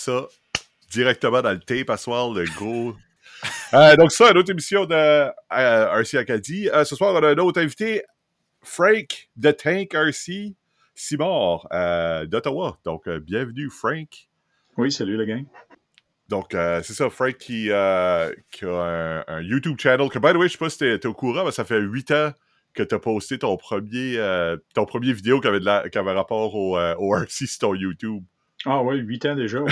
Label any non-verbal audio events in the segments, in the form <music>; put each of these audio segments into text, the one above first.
ça directement dans le tape à soir, le gros. <laughs> Euh, donc, ça, une autre émission de euh, RC Acadie. Euh, ce soir, on a un autre invité, Frank de Tank RC Simard d'Ottawa. Donc, bienvenue, Frank. Oui, salut, le gang. Donc, c'est ça, Frank qui, qui a un, YouTube channel que, by the way, je sais pas si t'es au courant, mais ça fait huit ans que tu as posté ton premier, ton premier vidéo qui avait, de la, qui avait rapport au, au RC sur ton YouTube. Ah oui, huit ans déjà, wow.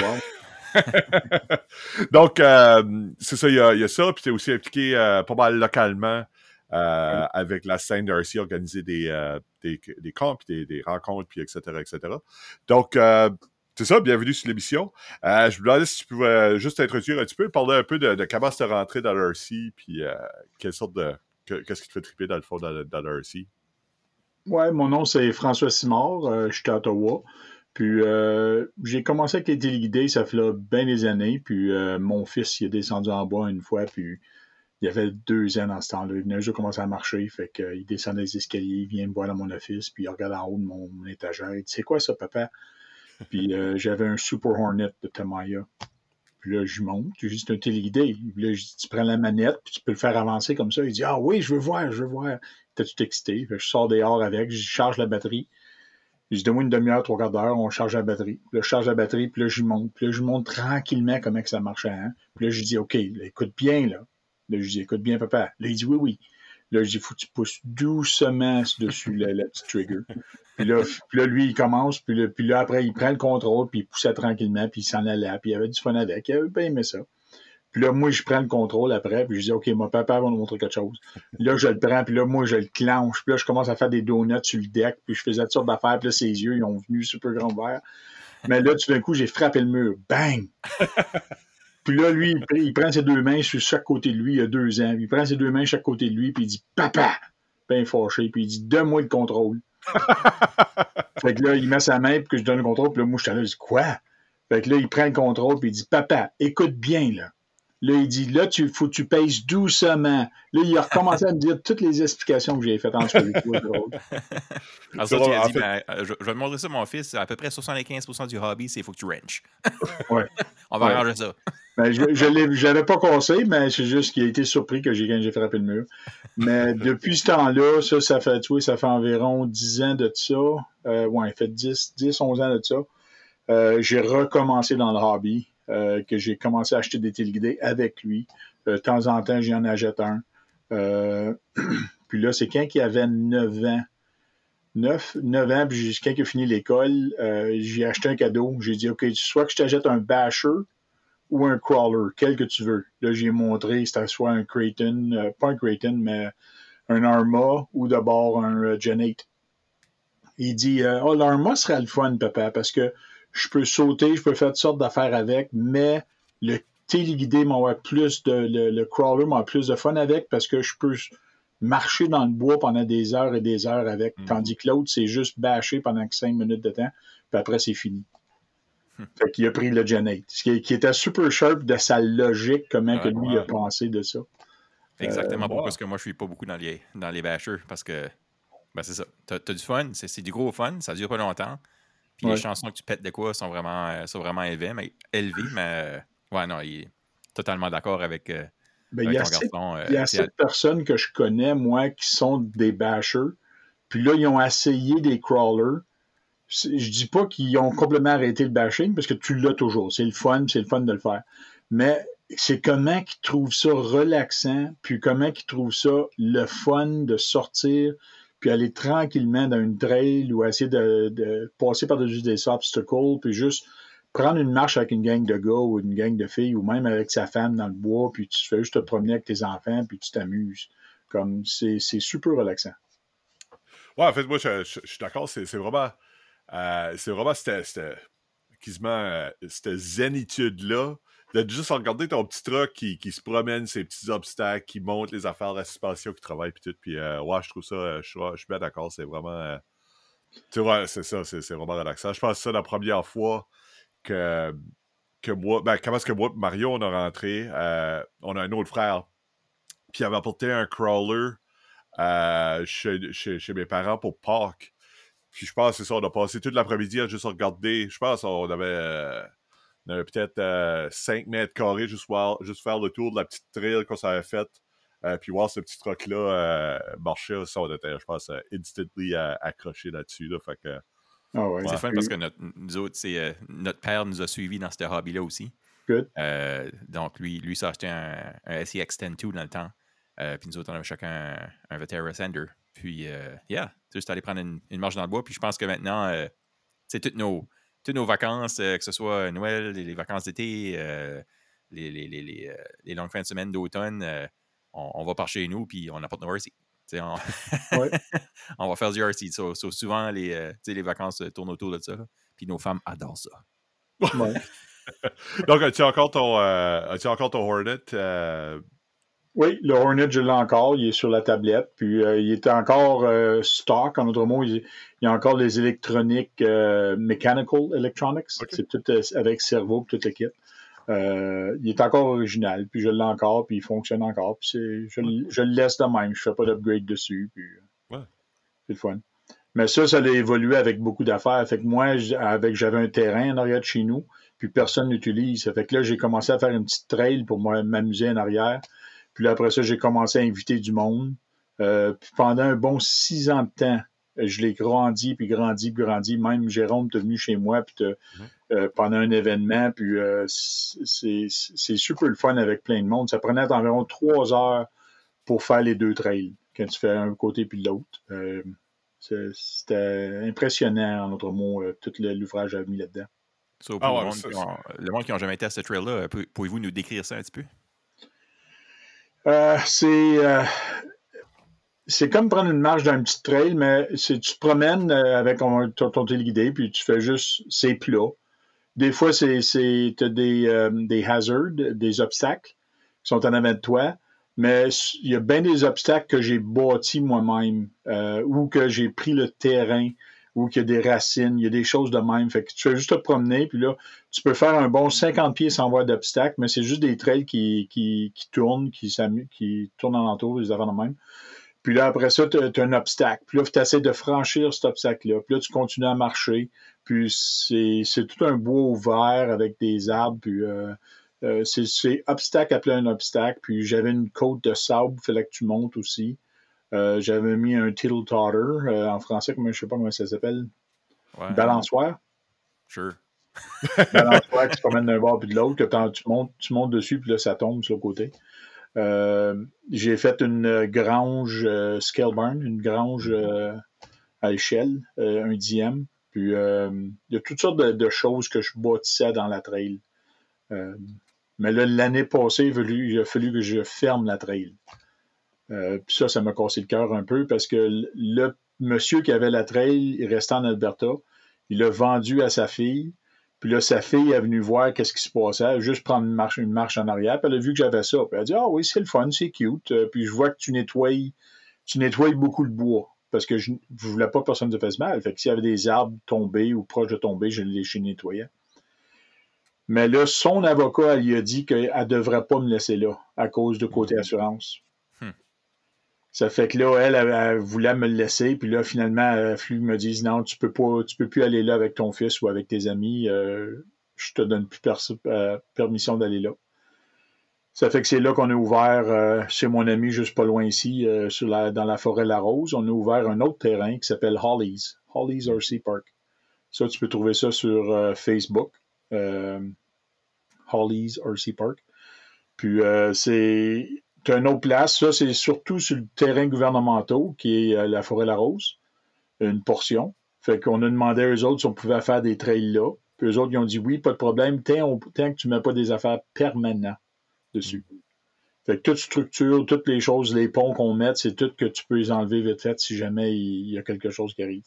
<laughs> Donc, euh, c'est ça, il y, a, ça. Puis tu es aussi impliqué euh, pas mal localement euh, avec la scène d'RC, organiser des, des, des, camps, puis des, rencontres, puis etc., etc. Donc, c'est ça, bienvenue sur l'émission. je me demandais si tu pouvais juste t'introduire un petit peu, parler un peu de, comment tu rentré dans l'RC, puis quelle sorte de... Qu'est-ce qui te fait triper dans le fond dans, dans l'RC? Ouais, mon nom c'est François Simard, je suis à Ottawa. Puis euh, j'ai commencé avec les téléguidés, ça fait là bien des années. Puis euh, mon fils, il est descendu en bas une fois, puis il y avait deux ans dans ce temps-là. Il venait juste commencer à marcher, fait qu'il descendait les escaliers, il vient me voir dans mon office, puis il regarde en haut de mon, étagère. Il dit C'est quoi ça, papa? <laughs> Puis euh, j'avais un Super Hornet de Tamaya. Puis là, je monte, dis C'est un téléguidé. Puis là, je dis Tu prends la manette, puis tu peux le faire avancer comme ça. Il dit Ah oui, je veux voir, je veux voir. T'es tout excité. Fait je sors dehors avec, je charge la batterie. Donne-moi une demi-heure, trois quarts d'heure, on charge la batterie. Puis là, je charge la batterie, puis là, je monte. Puis là, je monte tranquillement comment que ça marchait. Hein? Puis là, je dis, OK, écoute bien, là. Là, je dis, écoute bien, papa. Là, il dit, oui, oui. Là, je dis, faut que tu pousses doucement dessus la, la petite trigger. Puis là, puis là, lui, il commence, puis là, puis là, après, il prend le contrôle, puis il poussait tranquillement, puis il s'en allait, puis il avait du fun avec. Il avait bien aimé ça. Puis là, moi, je prends le contrôle après, puis je dis, OK, mon papa va nous montrer quelque chose. Là, je le prends, puis là, moi, je le clenche. Puis là, je commence à faire des donuts sur le deck, puis je faisais toutes sortes d'affaires, puis là, ses yeux, ils ont venu super grand vert. Mais là, tout d'un coup, j'ai frappé le mur. Bang! <laughs> puis là, lui, il, prend ses deux mains sur chaque côté de lui, il y a deux ans. Il prend ses deux mains chaque côté de lui, puis il dit, Papa! Ben fâché, puis il dit, Donne-moi le contrôle. <laughs> fait que là, il met sa main, puis que je donne le contrôle, puis là, moi, je suis là, je dis, Quoi? Fait que là, il prend le contrôle, puis il dit, Papa, écoute bien, là. Là, il dit, là, il faut que tu pèses doucement. Là, il a recommencé à me dire toutes les explications que j'ai faites en ce moment. Alors, ça, tu as dit, ben, euh, je, vais te montrer ça, mon fils. À peu près 75% du hobby, c'est il faut que tu wrenches. <laughs> ouais. <laughs> On va arranger ça. Ben, je ne l'avais pas conseillé, mais c'est juste qu'il a été surpris que j'ai frappé le mur. Mais <laughs> depuis ce temps-là, ça, ça fait, tu vois, ça fait environ 10 ans de ça. Euh, ouais, fait 10, 10, 11 ans de ça. Euh, j'ai recommencé dans le hobby. Euh, que j'ai commencé à acheter des téléguidés avec lui. Euh, de temps en temps, j'en achète un. Euh, <clears throat> puis là, c'est quand il avait 9 ans. 9, 9 ans, puis quand il a fini l'école, j'ai acheté un cadeau. J'ai dit, OK, soit que je t'achète un basher ou un crawler, quel que tu veux. Là, j'ai montré, c'était soit un Creighton, pas un Creighton, mais un Arma ou d'abord un Genate. Il dit, oh, l'Arma serait le fun, papa, parce que je peux sauter, je peux faire toutes sortes d'affaires avec, mais le téléguidé m'a plus de. Le, crawler m'a plus de fun avec parce que je peux marcher dans le bois pendant des heures et des heures avec. Mm. Tandis que l'autre, c'est juste bâcher pendant cinq minutes de temps, puis après, c'est fini. Hmm. Fait qu'il a pris le Genate. Qui, qui était super sharp de sa logique, comment que lui a pensé de ça. Exactement euh, pourquoi que moi je suis pas beaucoup dans les, dans les bashers parce que ben c'est ça. Tu as, du fun, c'est du gros fun, ça dure pas longtemps. Puis les chansons que tu pètes de quoi sont vraiment, euh, sont vraiment élevées, mais, élevées, mais euh, ouais, non, il est totalement d'accord avec, euh, ben, il y a Il y a cette personnes que je connais, moi, qui sont des bashers. Puis là, ils ont essayé des crawlers. Je dis pas qu'ils ont complètement arrêté le bashing, parce que tu l'as toujours. C'est le fun, c'est le fun de le faire. Mais c'est comment qu'ils trouvent ça relaxant, puis comment ils trouvent ça le fun de sortir, puis aller tranquillement dans une trail ou essayer de, passer par-dessus des obstacles, puis juste prendre une marche avec une gang de gars ou une gang de filles, ou même avec sa femme dans le bois, puis tu fais juste te promener avec tes enfants, puis tu t'amuses. Comme c'est super relaxant. Ouais, en fait, moi, je, suis d'accord, c'est vraiment. Euh, c'est vraiment cette, quasiment, euh, cette zénitude-là de juste regarder ton petit truck qui, qui, se promène ses petits obstacles, qui monte les affaires la suspension, qui travaille, puis tout. Puis, euh, ouais, je trouve ça, euh, je, suis bien d'accord, c'est vraiment. Euh, tu vois, c'est ça, c'est vraiment relaxant. Je pense que c'est la première fois que, que moi, ben, comment est-ce que moi Mario, on a rentré, on a un autre frère, puis il avait apporté un crawler chez, chez, chez, mes parents pour Pâques. Puis je pense, c'est ça, on a passé toute l'après-midi à juste regarder. Je pense qu'on avait On avait peut-être 5 mètres carrés juste, juste faire le tour de la petite trail qu'on s'avait faite. puis voir ce petit truck-là marcher, ça, on était, je pense, instantly accroché là-dessus. Là, fait que, ah c'est fun parce que notre, nous autres, notre père nous a suivis dans ce hobby-là aussi. donc, lui, lui, s'est acheté un, un SEX 10 dans le temps. puis nous autres, on avait chacun un, un Vetera Sender. Puis, euh, yeah, juste aller prendre une, marche dans le bois. Puis je pense que maintenant, euh, c'est toutes nos, nos vacances, euh, que ce soit Noël, les, vacances d'été, les, les, les, les, longues fins de semaine d'automne, on, va par chez nous, puis on apporte nos RC. On... <laughs> on va faire du RC. souvent, les, les vacances tournent autour de ça. Puis nos femmes adorent ça. <laughs> Donc, as-tu encore ton, as encore ton Hornet? Oui, le Hornet, je l'ai encore. Il est sur la tablette. Puis euh, il est encore euh, stock. En d'autres mots, il, y a encore les électroniques, euh, mechanical electronics. C'est tout avec cerveau et tout le kit. il est encore original. Puis je l'ai encore. Puis il fonctionne encore. Puis je, je, le laisse de même. Je fais pas d'upgrade dessus. Puis c'est le fun. Mais ça, ça a évolué avec beaucoup d'affaires. Fait que moi, avec j'avais un terrain en arrière de chez nous. Puis personne n'utilise. Fait que là, j'ai commencé à faire une petite trail pour m'amuser en arrière. Puis après ça, j'ai commencé à inviter du monde. Euh, puis pendant un bon six ans de temps, je l'ai grandi, puis grandi, puis grandi. Même Jérôme est venu chez moi puis euh, pendant un événement. Puis euh, c'est super le fun avec plein de monde. Ça prenait environ trois heures pour faire les deux trails, quand tu fais un côté puis l'autre. C'était impressionnant, en autre mot, tout l'ouvrage à mis là-dedans. Ah le, monde qui n'a jamais été à ce trail-là, pouvez-vous nous décrire ça un petit peu? Euh, c'est euh, c'est comme prendre une marche d'un petit trail, mais c'est tu te promènes euh, avec ton, téléguidé, puis tu fais juste ces plats. Des fois, c'est tu des, des hazards, des obstacles qui sont en avant de toi, mais il y a bien des obstacles que j'ai bâtis moi-même ou que j'ai pris le terrain ou qu'il y a des racines, il y a des choses de même. Fait que tu fais juste te promener, puis là, tu peux faire un bon 50 pieds sans voir d'obstacle, mais c'est juste des trails qui, qui, qui tournent, qui, qui tournent alentour, des affaires de même. Puis là, après ça, tu as, un obstacle. Puis là, tu essaies de franchir cet obstacle-là. Puis là, tu continues à marcher. Puis c'est tout un bois ouvert avec des arbres. Puis euh, euh, c'est obstacle après un obstacle. Puis j'avais une côte de sable, il fallait que tu montes aussi. Euh, j'avais mis un tittle totter euh, en français, je ne sais pas comment ça s'appelle. Balançoire. Sure. <laughs> Balançoire qui se promène d'un bord puis de l'autre, que tu montes, tu montes dessus, puis là, ça tombe sur le côté. Euh, j'ai fait une grange scale barn, une grange à échelle, un dixième. Puis il y a toutes sortes de, choses que je bâtissais dans la trail. mais là, l'année passée, il a fallu que je ferme la trail. Euh, puis ça, ça m'a cassé le cœur un peu parce que le monsieur qui avait la trail, il restait en Alberta. Il l'a vendu à sa fille. Puis là, sa fille est venue voir qu'est-ce qui se passait. Elle a juste prendre une marche, une marche en arrière. Puis elle a vu que j'avais ça. Puis elle a dit Ah oui, c'est le fun, c'est cute. Euh, puis je vois que tu nettoies, tu nettoies beaucoup le bois. Parce que je ne voulais pas que personne se fasse mal. Fait que s'il y avait des arbres tombés ou proches de tomber, je les nettoyais. Mais là, son avocat, elle lui a dit qu'elle ne devrait pas me laisser là à cause de côté hmm. assurance. Ça fait que là, elle, elle, voulait me le laisser, puis là, finalement, euh, Flux me dit non, tu peux peux plus aller là avec ton fils ou avec tes amis. Euh, je te donne plus euh, permission d'aller là. Ça fait que c'est là qu'on a ouvert chez mon ami juste pas loin ici, dans la forêt La Rose. On a ouvert un autre terrain qui s'appelle Hollies, Hollies RC Park. Ça, tu peux trouver ça sur Facebook, Hollies RC Park. Puis c'est tu as une autre place. Ça, c'est surtout sur le terrain gouvernemental, qui est euh, la Forêt-la-Rose, une portion. Fait qu'on a demandé à eux autres si on pouvait faire des trails là. Puis eux autres, ils ont dit oui, pas de problème, tant, que tu ne mets pas des affaires permanentes dessus. Fait que toute structure, toutes les choses, les ponts qu'on met, c'est tout que tu peux les enlever vite fait si jamais il y a quelque chose qui arrive.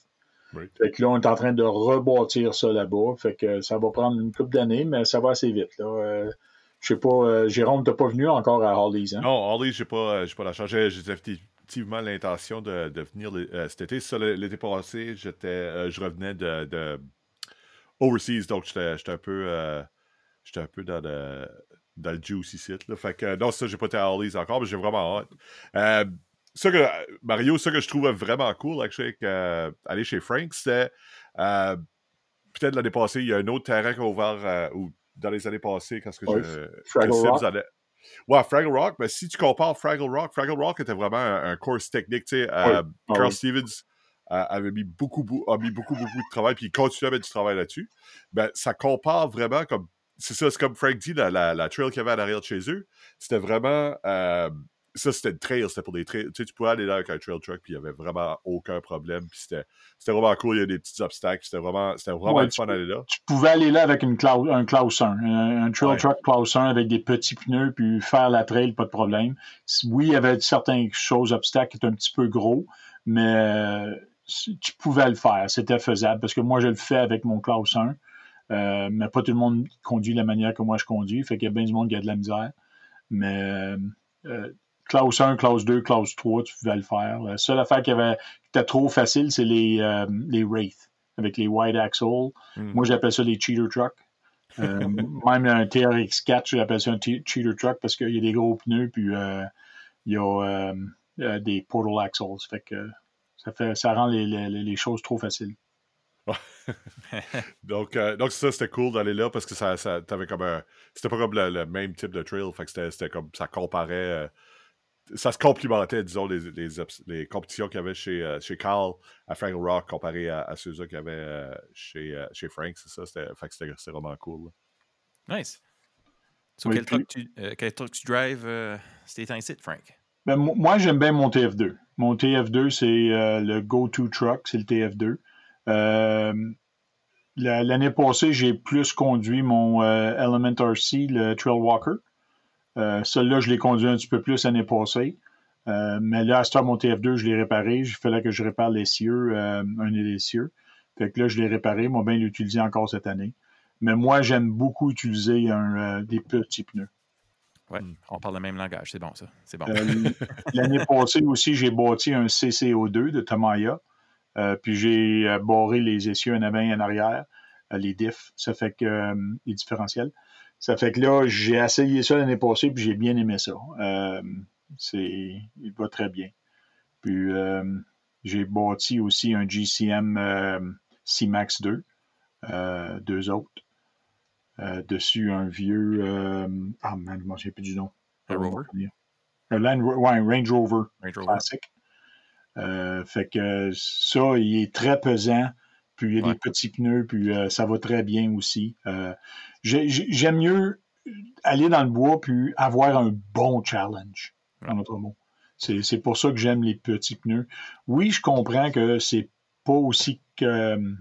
Fait que là, on est en train de rebâtir ça là-bas. Fait que ça va prendre une couple d'années, mais ça va assez vite. Là. Euh, je sais pas, euh, Jérôme, t'as pas venu encore à Hollies, hein? Non, Hollies, j'ai pas, pas la chance. J'ai effectivement l'intention de, de, venir euh, cet été. l'été passé, j'étais, euh, je revenais de, de, overseas, donc j'étais un peu, j'étais un peu dans le, dans le juicy site. Non, ça, j'ai pas été à Hollies encore, mais j'ai vraiment hâte. que, Mario, ça que je trouvais vraiment cool, actually, aller chez Frank, c'était peut-être l'année passée, il y a un autre terrain qui a ouvert, ou dans les années passées, quand que Ouais, je. Que Sims Rock. allait- Ouais, Fraggle Rock, mais si tu compares Fraggle Rock, Fraggle Rock était vraiment un, un course technique. Tu sais, euh, Ah Carl. Stevens euh, avait mis beaucoup, beau- a mis beaucoup, beaucoup de travail, puis il continue à mettre du travail là-dessus. Ben, ça compare vraiment comme. C'est ça, c'est comme Frank dit, la, la, la trail qu'il y avait à l'arrière de chez eux. C'était vraiment. euh, ça, c'était une trail, c'était pour des trails. Tu sais, tu pouvais aller là avec un trail truck, puis il n'y avait vraiment aucun problème. Puis c'était c'était vraiment cool, il y a des petits obstacles. C'était vraiment, c'était vraiment Ouais, le fun d'aller là. Tu pouvais aller là avec une Klaus- un Klaus 1, un, un trail Ouais. truck Klaus 1 avec des petits pneus, puis faire la trail, pas de problème. Oui, il y avait certaines choses, obstacles qui étaient un petit peu gros, mais euh, tu pouvais le faire. C'était faisable parce que moi, je le fais avec mon Klaus 1, euh, mais pas tout le monde conduit de la manière que moi je conduis. Fait qu'il y a bien du monde qui a de la misère. Mais euh, Klaus 1, Klaus 2, Klaus 3, tu pouvais le faire. La seule affaire qui, avait, qui était trop facile, c'est les, euh, les Wraith avec les wide axle. Mm. Moi, j'appelle ça les cheater trucks. Euh, <laughs> même un TRX4, j'appelle ça un te- cheater truck parce qu'il y a des gros pneus, puis euh, il y a euh, euh, des portal axles. Fait que ça, fait, ça rend les, les, les choses trop faciles. <laughs> Donc, euh, donc ça, c'était cool d'aller là parce que ça, ça t'avais comme un. C'était pas comme le, le même type de trail. Fait que c'était, c'était comme. Ça comparait. euh, ça se complimentait, disons, les, les, les compétitions qu'il y avait chez, euh, chez Carl à Fraggle Rock comparé à, à ceux-là qu'il y avait euh, chez, euh, chez Frank. C'est ça. C'était, c'était, c'était vraiment cool. là. Nice. So, Oui, quel, puis- truck tu, euh, quel truck tu drives euh, cet temps ici, Frank? Ben, mo- moi, j'aime bien mon TF2. Mon TF2, c'est euh, le go-to truck, c'est le TF2. Euh, la- L'année passée, j'ai plus conduit mon euh, Element RC, le Trail Walker. Euh, Celui-là, je l'ai conduit un petit peu plus l'année passée. Euh, mais là, à ce temps, mon TF2, je l'ai réparé. Il fallait que je répare l'essieu, euh, un des essieux. Fait que là, je l'ai réparé. Moi, bien l'utiliser encore cette année. Mais moi, j'aime beaucoup utiliser un, euh, des petits pneus. Ouais, on parle le même langage, c'est bon ça. C'est bon. Euh, L'année <laughs> passée aussi, j'ai bâti un CCO2 de Tamaya. Euh, puis j'ai euh, barré les essieux en avant et en arrière, euh, les diffs. Ça fait que euh, les différentiels. Ça fait que là, j'ai essayé ça l'année passée, puis j'ai bien aimé ça. Euh, c'est, il va très bien. Puis euh, j'ai bâti aussi un GCM euh, C-Max 2, euh, deux autres. Dessus un vieux. ah man, je ne m'en souviens plus du nom. Un Rover? Un Land Ro- ouais, un Range Rover Range Rover. classique. Fait que ça, il est très pesant. Puis il y a Ouais. des petits pneus, puis euh, ça va très bien aussi. Euh, j'ai- j'ai- J'aime mieux aller dans le bois puis avoir un bon challenge, en autre mot. C'est pour ça que j'aime les petits pneus. Oui, je comprends que c'est pas aussi que. euh,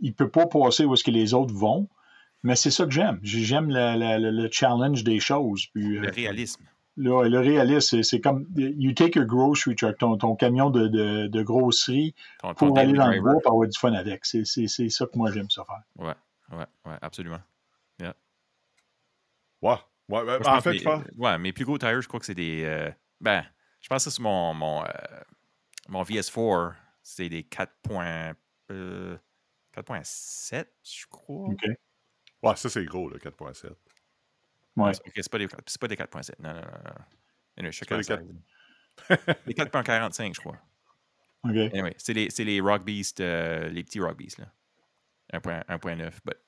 il peut pas passer où est-ce que les autres vont, mais c'est ça que j'aime. J'aime le challenge des choses. Puis, Le euh, réalisme. Là, le réalisme, c'est- comme you take your grocery truck, ton, ton camion de, de, de grosserie Ton, ton pour aller dans le driver. bois pour avoir du fun avec. C'est c'est- c'est ça que moi j'aime ça faire. Ouais, ouais, ouais, absolument. Ouais. Ouais, Moi, je en fait, je mes- pense. Ouais, mes plus gros tires, je crois que c'est des. euh, ben, je pense que c'est mon, mon, euh, mon VS4, c'est des 4. points, euh, 4.7, je crois. OK. Ouais, ça, c'est gros, le 4.7. Ouais. Ok, c'est pas des, c'est pas des 4.7. Non, non, non. non. Anyway, chacun pas des. Des 4.45, je crois. OK. Anyway, c'est les, c'est les Rock Beast, euh, les petits Rock Beast, là. 1.9, 1.9, but...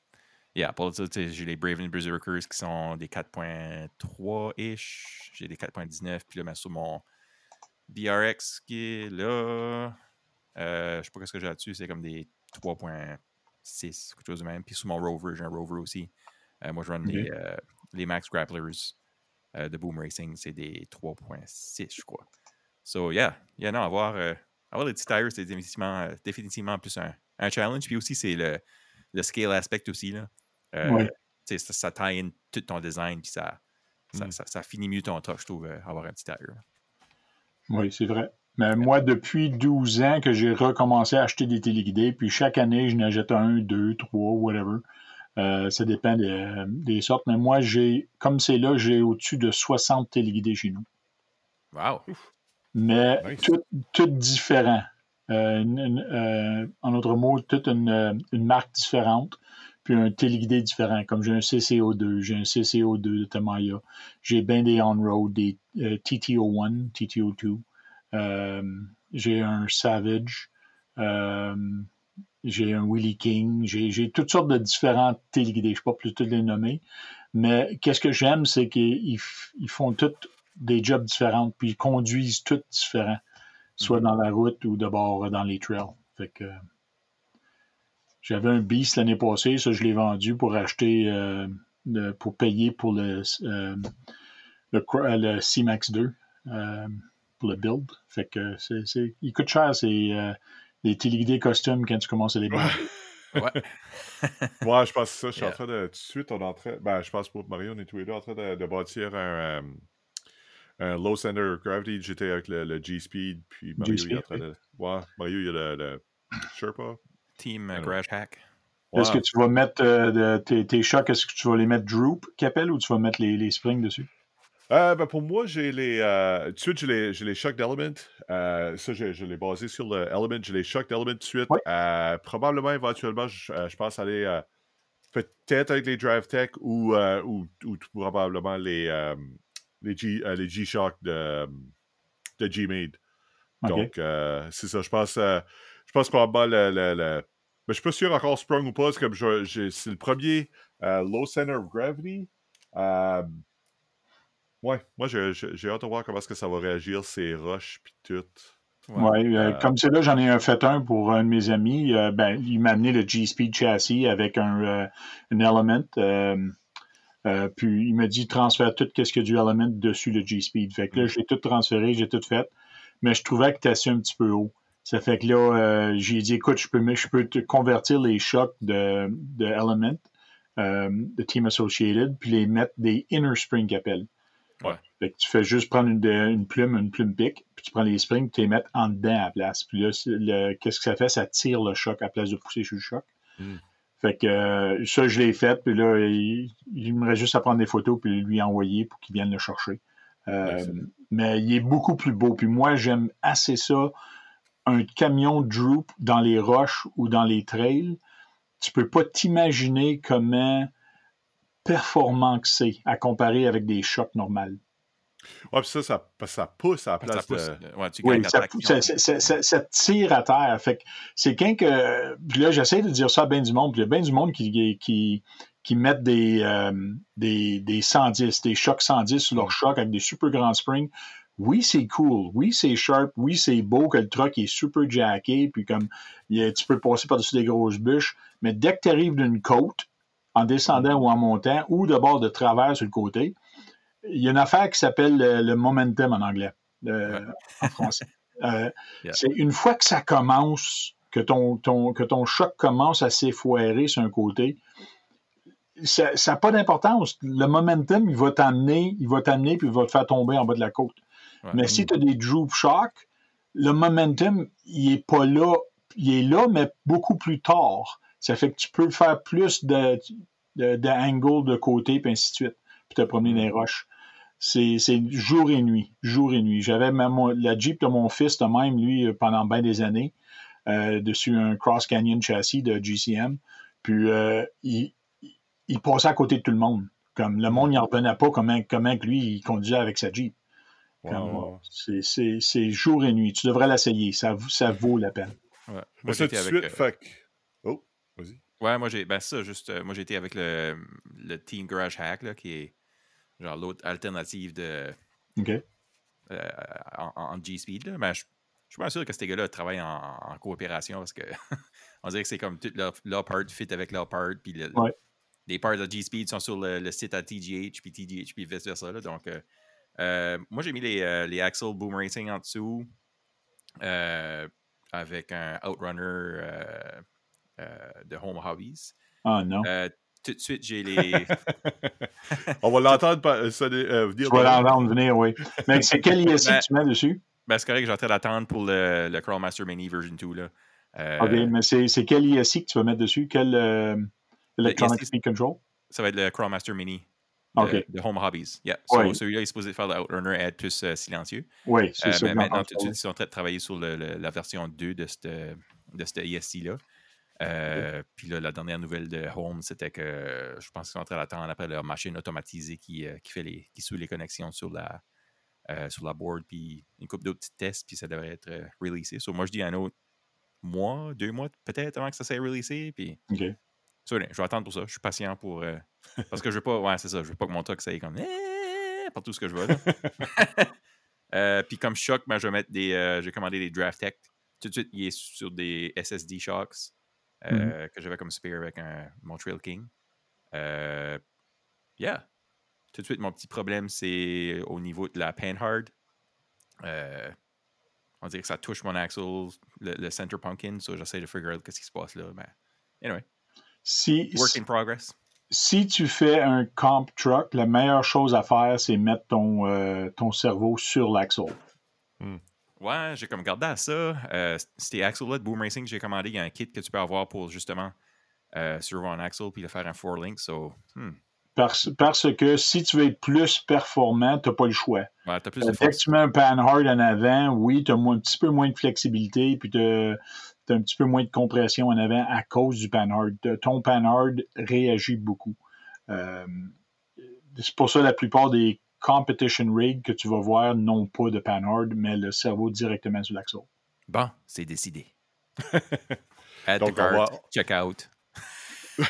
Yeah, pour ça, j'ai les Braven Berserkers qui sont des 4.3-ish. J'ai des 4.19, puis là, ben, sur mon BRX qui est là, euh, je sais pas ce que j'ai là-dessus, c'est comme des 3.6, quelque chose de même. Puis sur mon Rover, j'ai un Rover aussi. Euh, moi, je run les, euh, les Max Grapplers euh, de Boom Racing, c'est des 3.6, je crois. So, yeah, yeah non, avoir, euh, avoir les petits tires, c'est définitivement, euh, définitivement plus un, un challenge. Puis aussi, c'est le, le scale aspect aussi. Là. Euh, Ouais. Ça, ça tie in tout ton design, puis ça, ça, Mm. ça, ça finit mieux ton truck, je trouve, avoir un petit tire. Oui, c'est vrai. Mais moi, depuis 12 ans que j'ai recommencé à acheter des téléguidés, puis chaque année, je n'achète un, deux, trois, whatever. Euh, ça dépend des, des sortes. Mais moi, j'ai, comme c'est là, j'ai au-dessus de 60 téléguidés chez nous. Wow! mais Nice. tout, tout différent. Euh, une- une- euh, en d'autres mots, toute une, une marque différente, puis un téléguidé différent. Comme j'ai un CCO2, j'ai un CCO2 de Tamaya, j'ai bien des on-road, des euh, TTO1, TTO2, euh, j'ai un Savage, euh, j'ai un Willie King, j'ai toutes sortes de différentes téléguidés. Je ne sais pas plus les nommer. Mais qu'est-ce que j'aime, c'est qu'ils font toutes des jobs différents, puis ils conduisent toutes différents, soit mhm. dans la route ou d'abord dans les trails. Fait que j'avais un Beast l'année passée, ça je l'ai vendu pour acheter, euh, pour payer pour le, euh, le, C-Max 2, euh, pour le build. Fait que c'est, il coûte cher, c'est les téléguidés costumes quand tu commences à les vendre. Ouais. <laughs> <laughs> ouais, je pense que ça. Je suis en train de. Tout de suite, on est en train. Ben, je pense pour Mario, on est tous les deux en train de, bâtir un, un, low center gravity. J'étais avec le, G-Speed, puis Mario, il est en train de. Ouais, Mario, il y a le, le Sherpa. Team uh, Crash Hack. Est-ce que tu vas mettre euh, tes, tes, chocs, est-ce que tu vas les mettre droop, qu'appelle, ou tu vas mettre les, les springs dessus? Euh, ben pour moi, j'ai les. Euh, tout de suite, j'ai les, les chocs d'Element. Euh, ça, je, je l'ai basé sur le Element. J'ai les chocs d'Element tout de suite. Euh, probablement, éventuellement, je, je pense aller peut-être avec les Drive Tech ou, ou, ou, probablement les, les, G, les G-Shock de, de G-Made. Donc, c'est ça. Je pense, je pense probablement le. le, le mais je suis pas sûr encore Sprung ou pas. C'est comme c'est le premier Low Center of Gravity. Ouais, moi j'ai hâte de voir comment est-ce que ça va réagir, ces roches puis tout. Ouais, euh, euh, comme c'est là, j'en ai un fait un pour un de mes amis. Euh, ben, il m'a amené le G-Speed châssis avec un, Element. puis il m'a dit transfère tout ce qu'il y a du Element dessus le G-Speed. Fait que là, mm. j'ai tout transféré, j'ai tout fait. Mais je trouvais que tu assis un petit peu haut. Ça fait que là, j'ai dit écoute, je peux, je peux te convertir les chocs de, de Element, de Team Associated, puis les mettre des inner spring qu'appelle. Ouais. tu fais juste prendre une, plume, une plume pique, puis tu prends les springs, tu les mets en dedans à la place. Puis là, qu'est-ce que ça fait? Ça tire le choc à la place de pousser sur le choc. Hmm. Fait que euh, ça, je l'ai fait, puis là, il, me reste juste à prendre des photos puis lui envoyer pour qu'il vienne le chercher. Euh, mais il est beaucoup plus beau. Puis moi, j'aime assez ça. Un camion droop dans les roches ou dans les trails, tu peux pas t'imaginer comment performant que c'est à comparer avec des chocs normales. Ouais, puis ça, ça, ça, pousse à la place de... Ouais, tu oui, ça, ça, ça, ça, tire à terre. Fait que c'est quand que... Puis là, j'essaie de dire ça à bien du monde. Puis il y a bien du monde qui, qui, qui mettent des, euh, des, des 110, des chocs 110 sur leur mm. choc avec des super grands springs. Oui, c'est cool. Oui, c'est sharp. Oui, c'est beau que le truck est super jacké. Puis comme tu peux passer par-dessus des grosses bûches. Mais dès que tu arrives d'une côte, en descendant ou en montant, ou de bord de travers sur le côté. Il y a une affaire qui s'appelle le, momentum en anglais, euh, en français. <laughs> Euh, c'est une fois que ça commence, que ton, ton, que ton choc commence à s'effoirer sur un côté, ça n'a pas d'importance. Le momentum, il va t'amener, il va t'amener puis il va te faire tomber en bas de la côte. Mais si tu as des droop shocks, le momentum, il n'est pas là. Il est là, mais beaucoup plus tard. Ça fait que tu peux faire plus de, de, de côté, puis ainsi de suite, puis te promener dans les roches. C'est jour et nuit, jour et nuit. J'avais même la Jeep de mon fils de même, lui, pendant bien des années, euh, dessus un Cross Canyon châssis de GCM. Puis euh, il, il, passait à côté de tout le monde. Comme le monde n'y revenait pas comment, comment lui, il conduisait avec sa Jeep. C'est jour et nuit. Tu devrais l'essayer. Ça, ça vaut la peine. Ouais. Moi, ça, tout de suite, euh, Vas-y. Ouais, moi j'ai. Ben ça, juste. Euh, moi été avec le, le Team Garage Hack, là, qui est genre l'autre alternative de. OK. Euh, en, G-Speed. Là. Ben, je, je suis pas sûr que ces gars-là travaillent en, coopération parce que <laughs> on dirait que c'est comme tout leur, part fit avec leur part. Puis les parts de G-Speed sont sur le, site à TGH, puis TGH, puis vice versa. Là, donc, euh, moi j'ai mis les, les Axle Boom Racing en dessous avec un Outrunner de Home Hobbies. Ah non. Euh, tout de suite, j'ai les. <laughs> On va l'entendre euh, euh, venir. Tu vas l'entendre venir, oui. Mais c'est quel <laughs> ISI ben, que tu mets dessus? Ben, c'est correct, j'étais d'attendre pour le, le Crawlmaster Mini version 2. Là. OK, mais c'est quel ISI que tu vas mettre dessus? Quel Electronic Speed Control? Ça va être le Crawlmaster Mini. De, de, Home Hobbies. Yeah. So, Celui-là est supposé faire le Outrunner et être plus silencieux. Oui, c'est ça. Mais maintenant, tout de suite, ils sont en train de travailler sur le, la version 2 de cette, de cette ISI-là. Euh, puis là, la dernière nouvelle de Home, c'était que je pense qu'ils sont en train d'attendre après leur machine automatisée qui, euh, qui, fait les, qui suit les connexions sur la, euh, sur la board, puis une couple d'autres petits tests, puis ça devrait être releasé. So, moi, je dis un autre, mois, deux mois peut-être avant que ça soit releasé. Puis, OK. je vais attendre pour ça. Je suis patient pour. euh, parce que je veux pas. Ouais, c'est ça. Je veux pas que mon truck ça aille comme. Eh, partout ce que je veux. <laughs> Euh, puis comme choc, ben, je vais mettre des. euh, J'ai commandé des Draft Tech. Tout de suite, il est sur des SSD shocks euh, que j'avais comme spare avec un Montreal King. Euh, yeah. Tout de suite, mon petit problème, c'est au niveau de la panhard. Euh, on dirait que ça touche mon axle, le, le center pumpkin. So j'essaie de figure out qu'est-ce qui se passe là. Mais anyway, Si, work in progress. si tu fais un comp truck, la meilleure chose à faire, c'est mettre ton, euh, ton cerveau sur l'axle. Ouais, j'ai comme gardé à ça. Euh, c'était axle-là de Boom Racing que j'ai commandé. Il y a un kit que tu peux avoir pour justement euh, sur un axle puis le faire un four link. So, hmm. Parce, parce que si tu veux être plus performant, tu n'as pas le choix. ouais, t'as plus de Dès que force. tu mets un pan hard en avant, oui, tu as un petit peu moins de flexibilité, puis tu as, un petit peu moins de compression en avant à cause du pan hard. T- Ton pan hard réagit beaucoup. Euh, c'est pour ça que la plupart des competition rigs que tu vas voir n'ont pas de pan hard, mais le cerveau directement sur l'axle. Bon, c'est décidé. <laughs> Add Donc, va- check out. <laughs>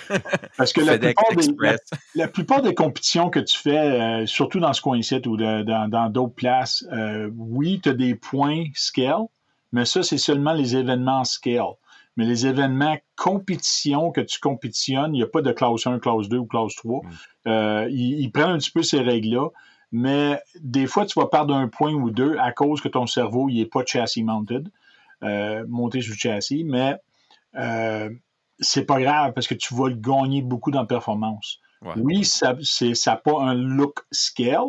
Parce que la plupart, des, la, plupart des compétitions que tu fais, euh, surtout dans ce coin-ci ou de- dans dans d'autres places, euh, oui, tu as des points scale, mais ça, c'est seulement les événements scale. Mais les événements compétition que tu compétitionnes, il n'y a pas de classe 1, classe 2 ou classe 3. Euh, ils, ils prennent un petit peu ces règles-là, mais des fois, tu vas perdre un point ou deux à cause que ton cerveau n'est pas chassis mounted, euh, monté sur le châssis, mais euh, c'est pas grave parce que tu vas le gagner beaucoup dans la performance. Ouais. Oui, ça n'a pas un look scale,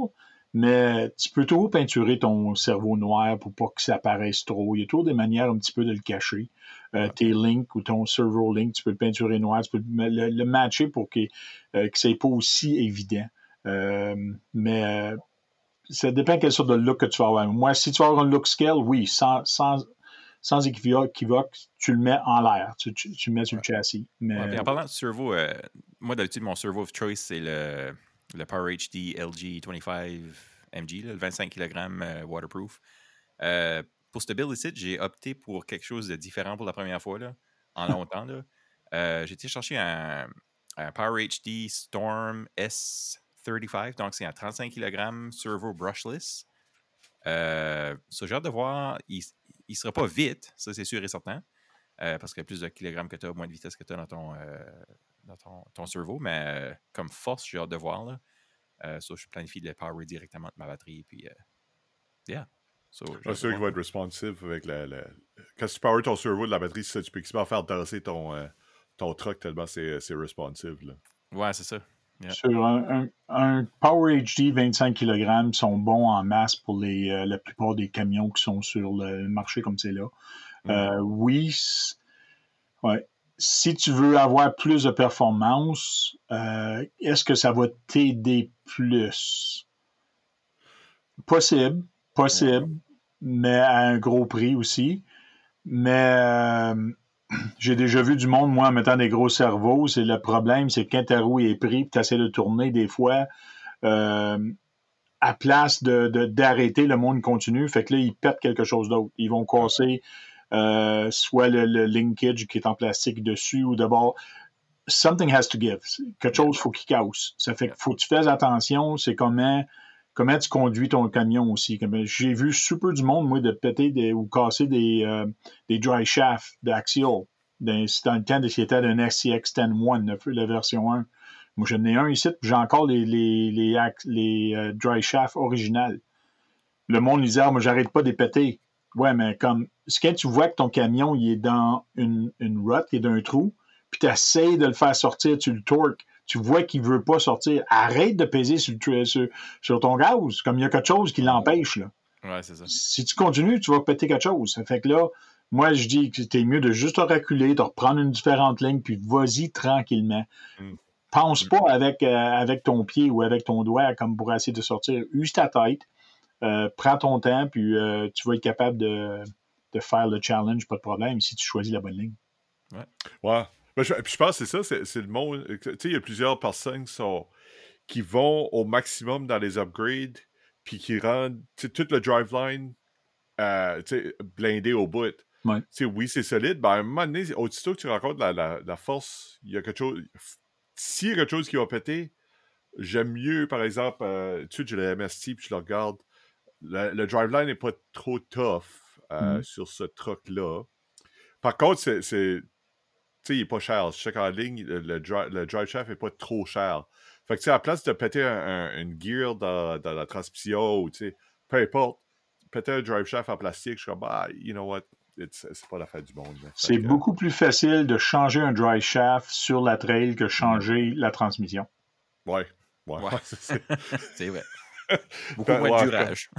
mais tu peux toujours peinturer ton cerveau noir pour pas que ça paraisse trop. Il y a toujours des manières un petit peu de le cacher. Euh, Tes links ou ton servo link, tu peux le peinturer noir, tu peux le matcher pour que, euh, que ce n'est pas aussi évident. Euh, mais euh, ça dépend quelle sorte de look que tu vas avoir. Moi, si tu vas avoir un look scale, oui, sans, sans, sans équivoque, tu le mets en l'air, tu, tu, tu le mets sur le châssis. Mais, Ouais, en parlant de servo, euh, moi d'habitude, mon servo of choice, c'est le, le Power HD LG 25 MG, là, le 25 kg euh, waterproof. Euh, pour ce build ici, j'ai opté pour quelque chose de différent pour la première fois là, en <laughs> longtemps. Euh, j'ai été chercher un, un Power HD Storm S35, donc c'est un 35 kg servo brushless. Euh, j'ai hâte de voir. Il ne sera pas vite, ça c'est sûr et certain. Euh, parce qu'il y a plus de kilogrammes que tu as, moins de vitesse que tu as dans ton, euh, dans ton, ton servo. Mais euh, comme force, j'ai hâte de voir. Là. Euh, so, je planifie de le power directement de ma batterie. Puis, euh, yeah. So, de sûr qu'il va être responsive avec la, la- Quand tu power ton servo de la batterie, ça, tu peux quasiment faire tasser ton, euh, ton truck tellement c'est c'est responsive. Là. Ouais, c'est ça. Yeah. Sur un, un- un Power HD 25 kg sont bons en masse pour les, euh, la plupart des camions qui sont sur le marché comme c'est là. Euh, oui, ouais. si tu veux avoir plus de performance, euh, est-ce que ça va t'aider plus? Possible, possible, mais à un gros prix aussi. Mais j'ai déjà vu du monde, moi, en mettant des gros cerveaux. C'est le problème, c'est que quand ta roue est pris, tu essaies de tourner des fois, euh, à place de, de- d'arrêter, le monde continue. Fait que là, ils pètent quelque chose d'autre. Ils vont casser euh, soit le, le linkage qui est en plastique dessus ou d'abord. Something has to give. Quelque chose, faut qu'il casse. Ça fait qu'il faut que tu fasses attention. C'est comment comment tu conduis ton camion aussi. J'ai vu super du monde, moi, de péter ou casser des, euh, des dry shafts d'Axial. Dans, dans le temps de c'était d'un SCX 10-1, la, version 1. Moi, j'en ai un ici, puis j'ai encore les, euh, dry shafts originales. Le monde disait, ah, moi, j'arrête pas de les péter. Ouais, mais comme, quand tu vois que ton camion, il est dans une, rut, il est dans un trou, puis tu essaies de le faire sortir, tu le torques, tu vois qu'il veut pas sortir, arrête de peser sur, sur, sur ton gaz, comme il y a quelque chose qui l'empêche, là. Ouais, c'est ça. Si tu continues, tu vas péter quelque chose. Ça fait que là, moi, je dis que c'était mieux de juste te reculer, de reprendre une différente ligne, puis vas-y tranquillement. Mm. Pense pas avec, euh, avec ton pied ou avec ton doigt comme pour essayer de sortir. Use ta tête, euh, prends ton temps, puis euh, tu vas être capable de, de faire le challenge, pas de problème, si tu choisis la bonne ligne. Ouais. Ben, je, puis je pense que c'est ça, c'est, le monde. Tu sais, il y a plusieurs personnes qui, sont, qui vont au maximum dans les upgrades, puis qui rendent tout le driveline euh, blindé au bout. Oui, c'est solide. Ben, à un moment donné, aussitôt que tu rencontres la, la, force, il y a quelque chose. S'il y a quelque chose qui va péter, j'aime mieux, par exemple, euh, tu sais, j'ai le MST puis je le regarde. Le, driveline n'est pas trop tough euh, mm-hmm. sur ce truck-là. Par contre, c'est. Tu sais, il n'est pas cher. Je sais qu'en ligne, le, drive shaft n'est pas trop cher. Fait que, tu sais, à la place de péter une gear dans, dans la transmission ou, tu sais, peu importe, péter un drive shaft en plastique, je suis comme, bah, you know what, c'est pas la fin du monde. C'est beaucoup plus facile de changer un drive shaft sur la trail que changer la transmission. Ouais, ouais, <laughs> <laughs> c'est vrai. <laughs> Beaucoup moins de durage.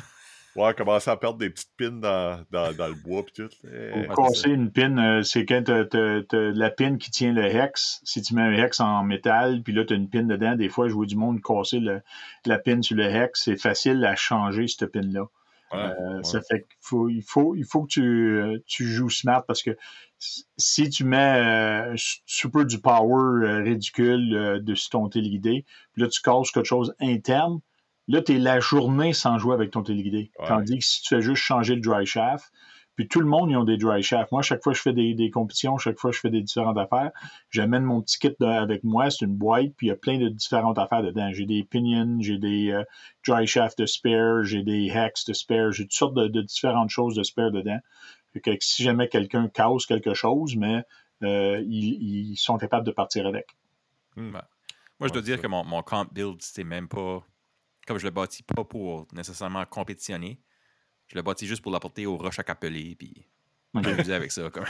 Ouais, commencer à perdre des petites pins dans, dans, dans le bois puis tout. Ou casser une pin, euh, c'est quand tu la pin qui tient le hex. Si tu mets un hex en métal, puis là, tu as une pin dedans, des fois, je vois du monde casser le, la pin sur le hex. C'est facile à changer, cette pin-là. Euh, ça fait qu'il faut, il faut, il faut que tu, euh, tu joues smart parce que si tu mets euh, super du power ridicule de sur ton téléguidé, puis là tu casses quelque chose interne, là tu es la journée sans jouer avec ton téléguidé. Tandis que si tu fais juste changer le dry shaft, puis tout le monde, ils ont des dry shafts. Moi, chaque fois que je fais des, des, compétitions, chaque fois que je fais des différentes affaires, j'amène mon petit kit avec moi. C'est une boîte, puis il y a plein de différentes affaires dedans. J'ai des pinions, j'ai des euh, dry shafts de spare, j'ai des hex de spare, j'ai toutes sortes de, différentes choses de spare dedans. Fait que si jamais quelqu'un casse quelque chose, mais euh, ils, ils, sont capables de partir avec. Hmm. Moi, je dois dire que mon, mon camp build, c'était même pas. Comme je le bâtis pas pour nécessairement compétitionner, je l'ai bâti juste pour l'apporter au roche à capeler, puis m'amuser avec ça. Comme...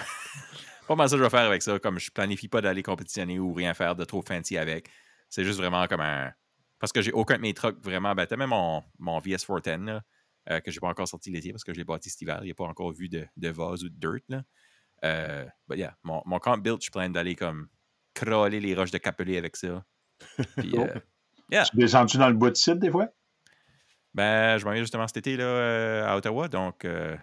pas mal ça que je vais faire avec ça. Comme je planifie pas d'aller compétitionner ou rien faire de trop fancy avec. C'est juste vraiment comme un. Parce que j'ai aucun de mes trucks vraiment. Ben, t'as même mon, mon VS410 là, euh, que j'ai pas encore sorti l'été parce que je l'ai bâti cet hiver. Il n'y a pas encore vu de, de vase ou de dirt. Là. Euh, but yeah, mon, mon camp build, je plan d'aller comme crawler les roches de Capelé avec ça. <laughs> Puis, euh, yeah. Tu descends-tu dans le bois de site des fois? Ben, je m'en viens justement cet été là, euh, à Ottawa, donc euh,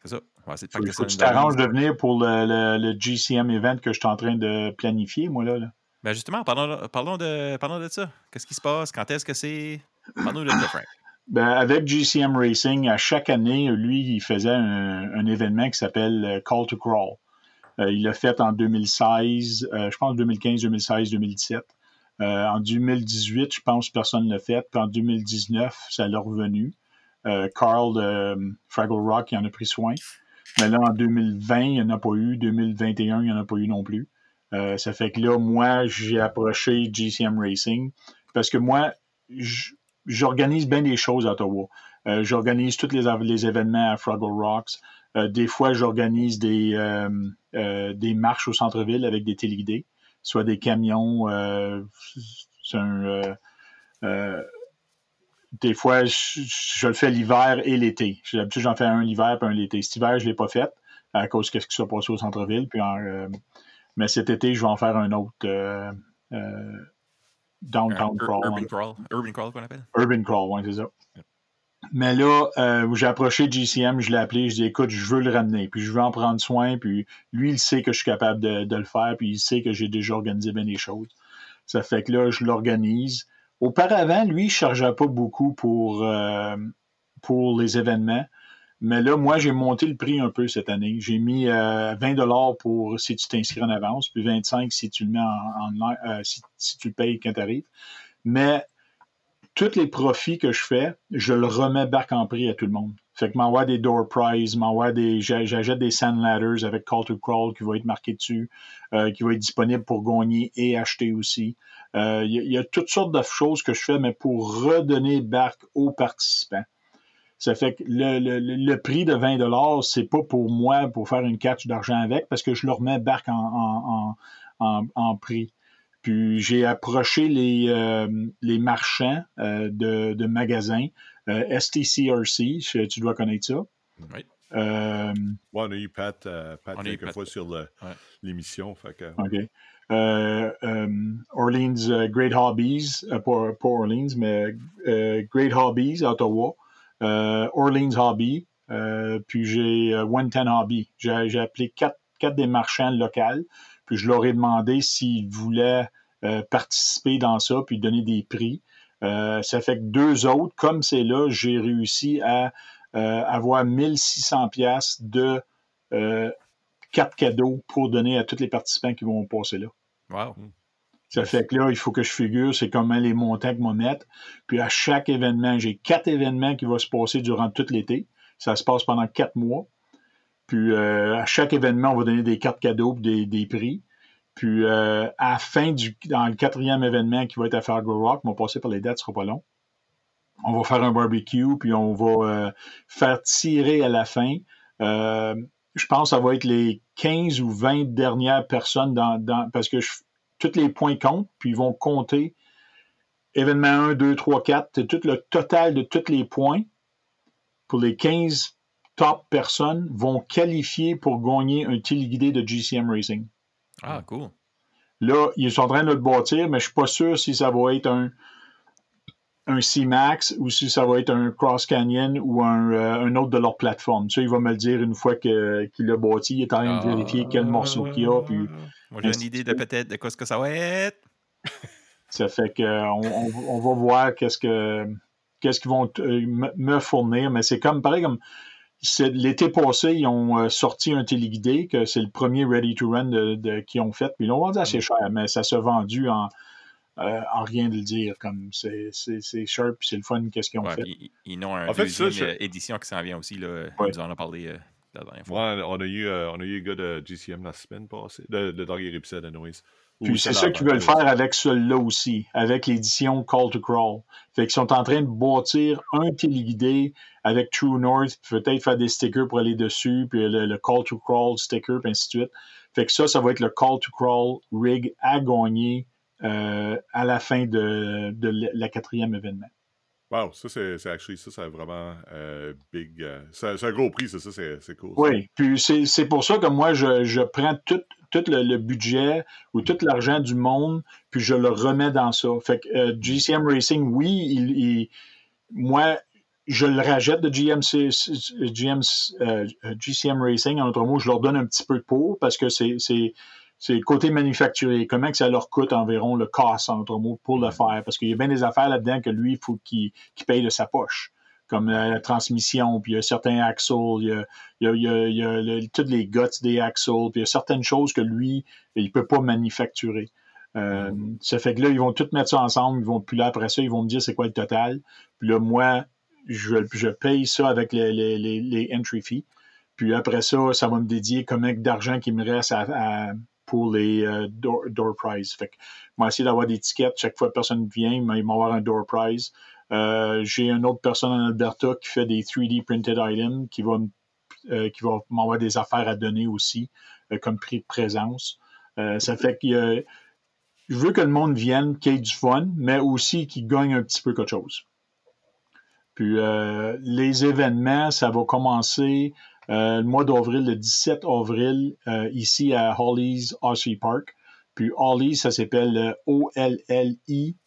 c'est ça. c'est faut, faut que tu t'arranges de venir pour le, le, GCM event que je suis en train de planifier, moi, là. Ben justement, parlons, parlons, de, parlons de ça. Qu'est-ce qui se passe? Quand est-ce que c'est? Parlons de ça, Frank. <coughs> Ben, avec GCM Racing, à chaque année, lui, il faisait un, un événement qui s'appelle euh, Call to Crawl. il l'a fait en 2016, je pense 2015, 2016, 2017. Euh, en 2018, je pense que personne ne l'a fait. Puis en 2019, ça l'a revenu. Euh, Carl de Fraggle Rock, il en a pris soin. Mais là, en 2020, il n'y en a pas eu. 2021, il n'y en a pas eu non plus. Euh, ça fait que là, moi, j'ai approché GCM Racing parce que moi, j'organise bien des choses à Ottawa. j'organise tous les, les, événements à Fraggle Rocks. des fois, j'organise des, des marches au centre-ville avec des téléguidés soit des camions. Euh, euh, euh, des fois, je, le fais l'hiver et l'été. D'habitude, j'en fais un l'hiver et un l'été. Cet hiver, je ne l'ai pas fait à cause de ce qui s'est passé au centre-ville. Puis mais cet été, je vais en faire un autre Downtown Crawl. Urban Crawl. Urban Crawl qu'on appelle? Urban Crawl, oui, c'est ça. Mais là, euh, j'ai approché GCM, je l'ai appelé, je dis écoute, je veux le ramener, puis je veux en prendre soin, puis lui, il sait que je suis capable de, le faire, puis il sait que j'ai déjà organisé bien les choses. Ça fait que là, je l'organise. Auparavant, lui, il ne chargeait pas beaucoup pour, euh, pour les événements. Mais là, moi, j'ai monté le prix un peu cette année. J'ai mis 20 euh, dollars pour si tu t'inscris en avance, puis 25 si tu le mets en, si, si, tu le payes quand tu arrives. Mais tous les profits que je fais, je le remets back en prix à tout le monde. Fait que m'envoie des door prizes, m'envoie des, j'achète des sand ladders avec call to crawl qui va être marqué dessus, euh, qui va être disponible pour gagner et acheter aussi. Euh, il y, a toutes sortes de choses que je fais, mais pour redonner back aux participants. Ça fait que le, prix de 20 dollars, c'est pas pour moi pour faire une catch d'argent avec, parce que je le remets back en, en prix. Puis j'ai approché les, euh, les marchands euh, de, de, magasins, euh, STCRC, tu dois connaître ça. Oui. Euh, ouais, on a eu Pat, Pat quelques fois sur l'émission. OK. Orleans Great Hobbies, pas, pas, Orleans, mais Great Hobbies, Ottawa. Orleans Hobby, puis j'ai 110 Hobby. J'ai appelé quatre, quatre des marchands locaux puis je leur ai demandé s'ils voulaient euh, participer dans ça, puis donner des prix. Euh, ça fait que deux autres, comme c'est là, j'ai réussi à euh, avoir 1600 pièces de quatre cadeaux pour donner à tous les participants qui vont passer là. Wow. Ça fait que là, il faut que je figure, c'est comment les montants que je mettre. Puis à chaque événement, j'ai quatre événements qui vont se passer durant tout l'été. Ça se passe pendant quatre mois. Puis euh, à chaque événement, on va donner des cartes cadeaux des, des prix. Puis euh, à la fin du dans le quatrième événement qui va être à Fargo Rock, on va passer par les dates, ce sera pas long. On va faire un barbecue, puis on va euh, faire tirer à la fin. je pense que ça va être les 15 ou 20 dernières personnes dans, dans parce que tous les points comptent, puis ils vont compter événement 1, 2, 3, 4, c'est tout le total de tous les points pour les 15 top personnes vont qualifier pour gagner un téléguidé de GCM Racing. Ah, cool. Là, ils sont en train de le bâtir, mais je ne suis pas sûr si ça va être un, un C-Max ou si ça va être un Cross Canyon ou un, euh, un autre de leur plateforme. Ça, il va me le dire une fois qu'il l'a bâti. Il est en train de vérifier quel morceau qu'il y a. Puis moi, j'ai une idée de peut-être de quoi ce que ça va être. <laughs> ça fait qu'on on, on, va voir qu'est-ce que qu'est-ce qu'ils vont euh, me fournir, mais c'est comme pareil comme l'été passé, ils ont euh, sorti un téléguidé, que c'est le premier Ready to Run de, qu'ils ont fait. Puis ils l'ont vendu assez cher, mais ça s'est vendu en, euh, en rien de le dire. Comme c'est, c'est, sharp, c'est le fun, qu'est-ce qu'ils ont fait. Ils, ont une deuxième édition qui s'en vient aussi. Là. En ont parlé on a eu, euh, on a eu le gars de GCM la semaine passée, de, de Doggy Ripset, anyways. Puis c'est ça qu'ils veulent faire avec celui-là aussi, avec l'édition Call to Crawl. Fait qu'ils sont en train de bâtir un téléguidé avec True North, peut-être faire des stickers pour aller dessus, puis le, Call to Crawl sticker, puis ainsi de suite. Fait que ça, ça va être le Call to Crawl rig à gagner euh, à la fin de, de la quatrième événement. Wow, ça, c'est actually, ça, c'est vraiment euh, big. Euh, c'est un gros prix, ça, ça c'est cool. Oui, puis c'est pour ça que moi, je, je prends tout, tout le, budget ou tout l'argent du monde, puis je le remets dans ça. Fait que euh, GCM Racing, oui, il, moi, je le rajette de GMC, GM, GCM Racing. En autre mot, je leur donne un petit peu de pour parce que c'est c'est le côté manufacturé. Comment que ça leur coûte environ le cost, en autre mots, pour le faire? Parce qu'il y a bien des affaires là-dedans que lui, il faut qu'il paye de sa poche. Comme la, transmission, puis il y a certains axles, il y a, il y a, il y a, toutes les guts des axles, puis il y a certaines choses que lui, il ne peut pas manufacturer. Euh, ça fait que là, ils vont tout mettre ça ensemble, ils vont, puis là, après ça, ils vont me dire c'est quoi le total. Puis là, moi, je, je paye ça avec les, les, les, entry fees. Puis après ça, ça va me dédier combien d'argent qui me reste à, pour les euh, door, prize. Fait que, moi, essayer d'avoir des tickets. Chaque fois que personne vient, ils vont avoir un door prize. Euh, j'ai une autre personne en Alberta qui fait des 3D printed items qui va, euh, qui va m'envoyer des affaires à donner aussi comme prix de présence. ça fait que je veux que le monde vienne, qu'il y ait du fun, mais aussi qu'il gagne un petit peu quelque chose. Puis les événements, ça va commencer le mois d'avril, le 17 avril, euh, ici à Holly's RC Park. Puis Holly's, ça s'appelle O-L-L-I-E-S,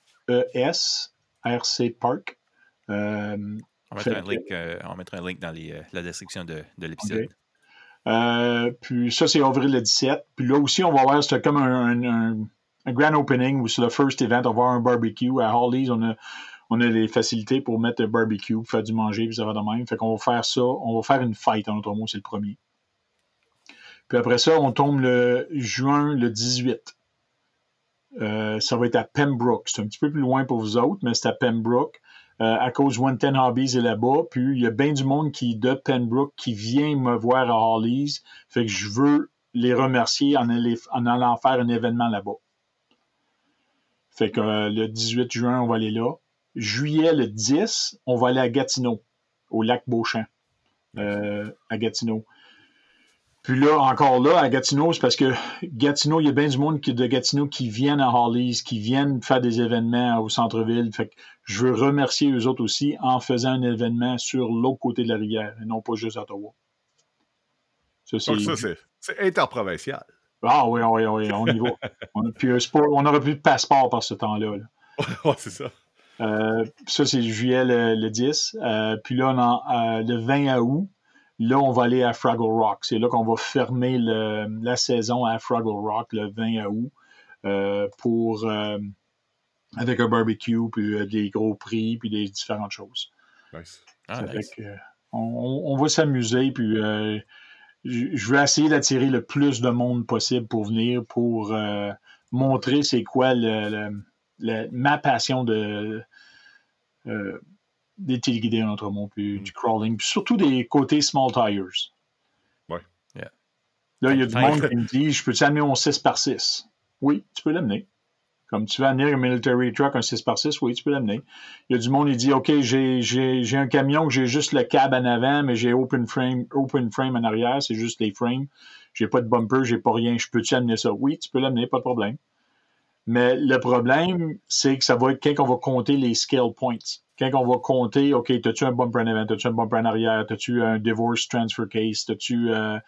RC Park. Euh, on, mettra un link, on mettra un link dans la description de, l'épisode. puis ça, c'est avril le 17. Puis là aussi, on va voir, c'est comme un, un, grand opening où c'est le first event. On va avoir un barbecue à Holly's. On a on a les facilités pour mettre un barbecue, faire du manger, puis ça va de même. Fait qu'on va faire ça, on va faire une fête, en autre mot, c'est le premier. Puis après ça, on tombe le juin le 18. Euh, ça va être à Pembroke. C'est un petit peu plus loin pour vous autres, mais c'est à Pembroke. Euh, à cause One Ten Hobbies est là-bas. Puis il y a bien du monde qui de Pembroke qui vient me voir à Hollies. Fait que je veux les remercier en, allant faire un événement là-bas. Fait que euh, le 18 juin, on va aller là juillet le 10, on va aller à Gatineau, au lac Beauchamp, euh, à Gatineau. Puis là, encore là, à Gatineau, c'est parce que Gatineau, il y a bien du monde de Gatineau qui viennent à Hollies, qui viennent faire des événements au centre-ville. Fait que je veux remercier eux autres aussi en faisant un événement sur l'autre côté de la rivière, et non pas juste à Ottawa. Ça, c'est interprovincial. Ah oui, oui, oui, on y va. <laughs> on, puis, on n'aura plus de passeport par ce temps-là. Là. c'est ça. Euh, ça, c'est juillet le, 10. Euh, puis là, euh, le 20 août, là, on va aller à Fraggle Rock. C'est là qu'on va fermer la saison à Fraggle Rock le 20 août pour avec un barbecue, puis des gros prix, puis des différentes choses. Nice. Ah, on, va s'amuser, puis je veux essayer d'attirer le plus de monde possible pour venir, pour euh, montrer c'est quoi le, ma passion de euh, des téléguidés en Outremont, puis du crawling, puis surtout des côtés small tires. Ouais. Là, il y a du monde qui me dit Je peux-tu amener mon 6 par 6 Oui, tu peux l'amener. Comme tu veux amener un military truck, un 6x6, oui, tu peux l'amener. Il y a du monde qui dit OK, j'ai un camion que j'ai juste le cab en avant, mais j'ai open frame, open frame en arrière, c'est juste les frames. J'ai pas de bumper, j'ai pas rien. Je peux-tu amener ça? Oui, tu peux l'amener, pas de problème. Mais le problème, c'est que ça va être quand on va compter les scale points. Quand on va compter, OK, as-tu un bumper en avant, as-tu un bumper en arrière, as-tu un divorce transfer case, as-tu euh,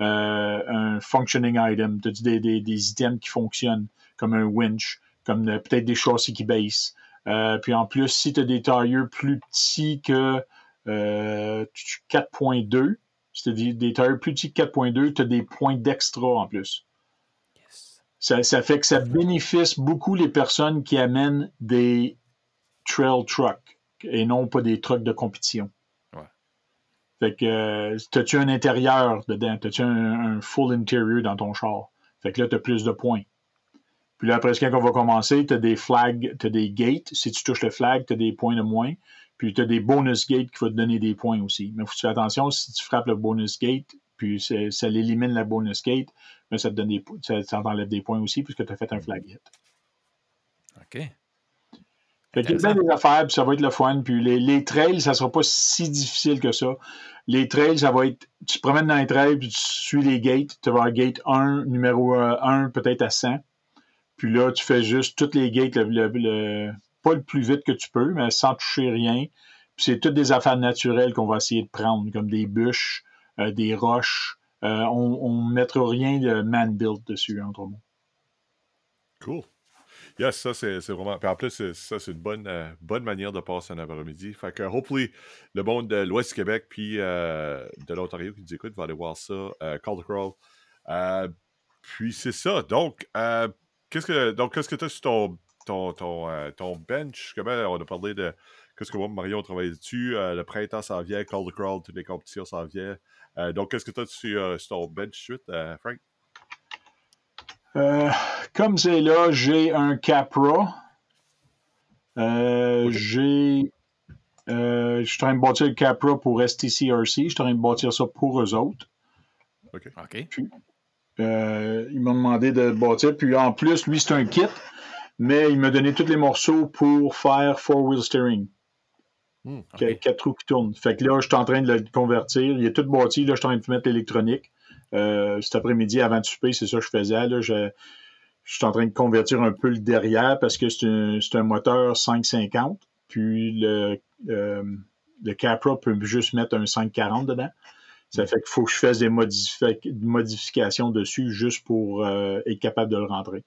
euh, un functioning item, as-tu des, items qui fonctionnent comme un winch? comme peut-être des châssis qui baissent. Euh, puis en plus, si tu as des tailleurs plus petits que 4.2, euh, c'est des, des tailleurs plus petits que 4.2, tu as des points d'extra en plus. Ça, fait que ça bénéficie beaucoup les personnes qui amènent des trail trucks et non pas des trucks de compétition. Fait que, euh, as-tu un intérieur dedans? As-tu un, un, full interior dans ton char? Fait que là, tu as plus de points. Puis là, après, quand on va commencer, tu as des flags, tu as des gates. Si tu touches le flag, tu as des points de moins. Puis tu as des bonus gates qui vont te donner des points aussi. Mais il faut que tu fasses attention, si tu frappes le bonus gate, puis ça l'élimine la bonus gate, mais ça te donne des ça, t'enlève des points aussi puisque tu as fait un flag hit. OK. Fait qu'il y a affaires, puis ça va être le fun. Puis les, les trails, ça sera pas si difficile que ça. Les trails, ça va être. Tu te promènes dans les trails, puis tu suis les gates. Tu vas avoir gate 1, numéro 1, peut-être à 100. Puis là, tu fais juste toutes les gates, le, pas le plus vite que tu peux, mais sans toucher rien. Puis c'est toutes des affaires naturelles qu'on va essayer de prendre, comme des bûches, euh, des roches. Euh, on ne mettra rien de man-built dessus, entre mots. Cool. Yes, ça, c'est vraiment. En plus, ça, c'est une bonne, euh, bonne manière de passer un après-midi. Fait que, hopefully, le monde de l'Ouest du Québec puis de l'Ontario qui nous écoute va aller voir ça. Call the Crawl. puis c'est ça. Donc, Qu'est-ce que, donc, que tu as sur ton, ton, ton, euh, bench? Comment on a parlé de qu'est-ce que moi, Marion, travaille dessus? Euh, le printemps s'en vient, Call the Crawl, toutes les compétitions s'en viennent. Euh, donc, qu'est-ce que tu as sur, sur, ton bench suite, Frank? comme c'est là, j'ai un Capra. J'ai. je suis en train de bâtir le Capra pour STCRC. Je suis en train de bâtir ça pour eux autres. OK. OK. Euh, ils m'ont demandé de bâtir. Puis en plus, lui, c'est un kit, mais il m'a donné tous les morceaux pour faire four-wheel steering. Hmm, quatre roues qui tournent. Fait que là, je suis en train de le convertir. Il est tout bâti. Là, je suis en train de mettre l'électronique. Euh, cet après-midi, avant de souper, c'est ça que je faisais. Là, je, suis en train de convertir un peu le derrière parce que c'est un, moteur 550. Puis le, euh, le Capra peut juste mettre un 540 dedans. Ça fait qu'il faut que je fasse des modifications dessus juste pour euh, être capable de le rentrer.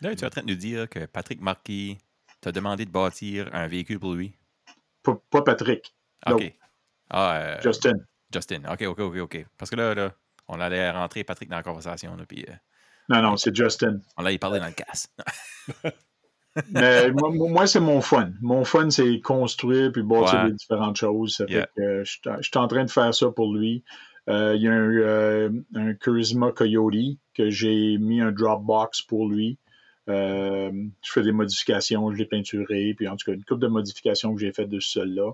Là, tu es en train de nous dire que Patrick Marquis t'a demandé de bâtir un véhicule pour lui? Pas, Patrick. OK. Ah, euh, Justin. Justin. OK, OK, OK, OK. Parce que là, là on allait rentrer Patrick dans la conversation. Là, puis, euh, non, non, c'est Justin. On allait parler dans le casse. <laughs> Mais moi, c'est mon fun. Mon fun, c'est construire puis bâtir des différentes choses. Ça fait que je, suis en train de faire ça pour lui. Euh, il y a un, un, Charisma Coyote que j'ai mis un Dropbox pour lui. Euh, je fais des modifications, je l'ai peinturé, puis en tout cas, une couple de modifications que j'ai faites de celle-là.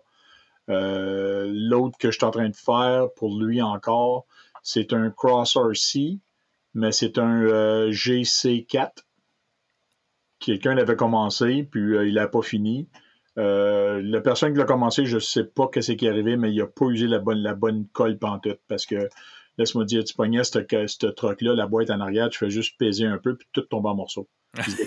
L'autre que je suis en train de faire pour lui encore, c'est un Cross RC, mais c'est un GC4 quelqu'un l'avait commencé, puis euh, il n'a pas fini. Euh, la personne qui l'a commencé, je ne sais pas ce qui est arrivé, mais il n'a pas usé la bonne, la bonne colle pantoute parce que, laisse-moi dire, tu pognais ce truc-là, la boîte en arrière, tu fais juste peser un peu, puis tout tombe en morceaux. Puis <laughs>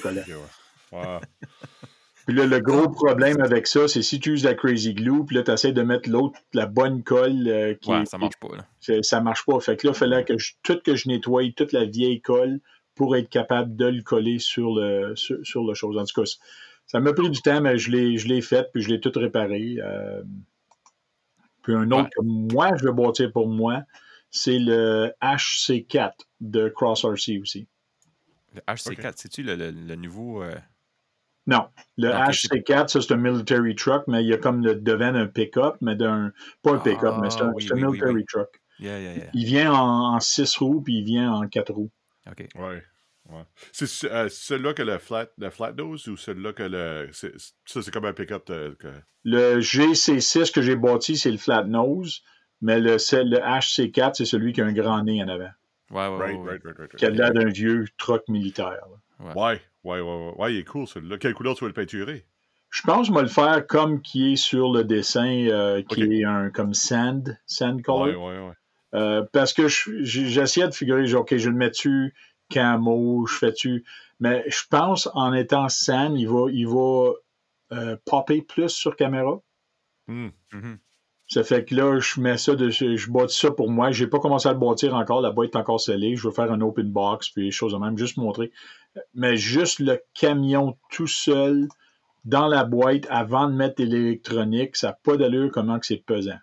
<laughs> Puis là, le gros problème avec ça, c'est si tu uses la Crazy Glue, puis là, tu essaies de mettre l'autre, la bonne colle. Euh, qui, ouais, ça marche pas. Là. Ça marche pas. Fait que là, il fallait que je, tout que je nettoie, toute la vieille colle, pour être capable de le coller sur le, sur, le chose. En tout cas, ça m'a pris du temps, mais je l'ai, je l'ai fait, puis je l'ai tout réparé. Euh, puis un autre que moi, je vais bâtir pour moi, c'est le HC4 de Cross RC aussi. Le HC4, c'est-tu le, le, nouveau. Euh? Non. Le HC4, ça, c'est un military truck, mais il y a comme le devant un pick-up, mais d'un. Pas un pick-up, mais c'est un, ah, military truck. Il vient en, 6 roues, puis il vient en 4 roues. OK. Ouais. ouais. C'est euh, celui-là que le flat, le flat nose ou celui-là que le. Ça, c'est comme un pick-up. Que... Le GC6 que j'ai bâti, c'est le flat nose, mais le, le HC4, c'est celui qui a un grand nez en avant. Ouais, ouais, right, right, right, right, Qui a l'air d'un vieux truck militaire. Ouais. ouais, ouais, ouais, ouais. il est cool celui-là. Quelle couleur tu veux le peinturer? Je pense que je vais le faire comme qui est sur le dessin, euh, qui est un comme sand, sand color. Ouais, ouais, ouais. Euh, parce que j'essayais de figurer, genre, OK, je le mets-tu camo, je fais-tu. Mais je pense en étant sand, il va, il va euh, popper plus sur caméra. Mm. -hmm. Ça fait que là, je mets ça, de, je bâtis ça pour moi. J'ai pas commencé à le bâtir encore. La boîte est encore scellée. Je vais faire un open box, puis des choses de même, juste montrer. Mais juste le camion tout seul dans la boîte avant de mettre l'électronique, ça n'a pas d'allure comment que c'est pesant.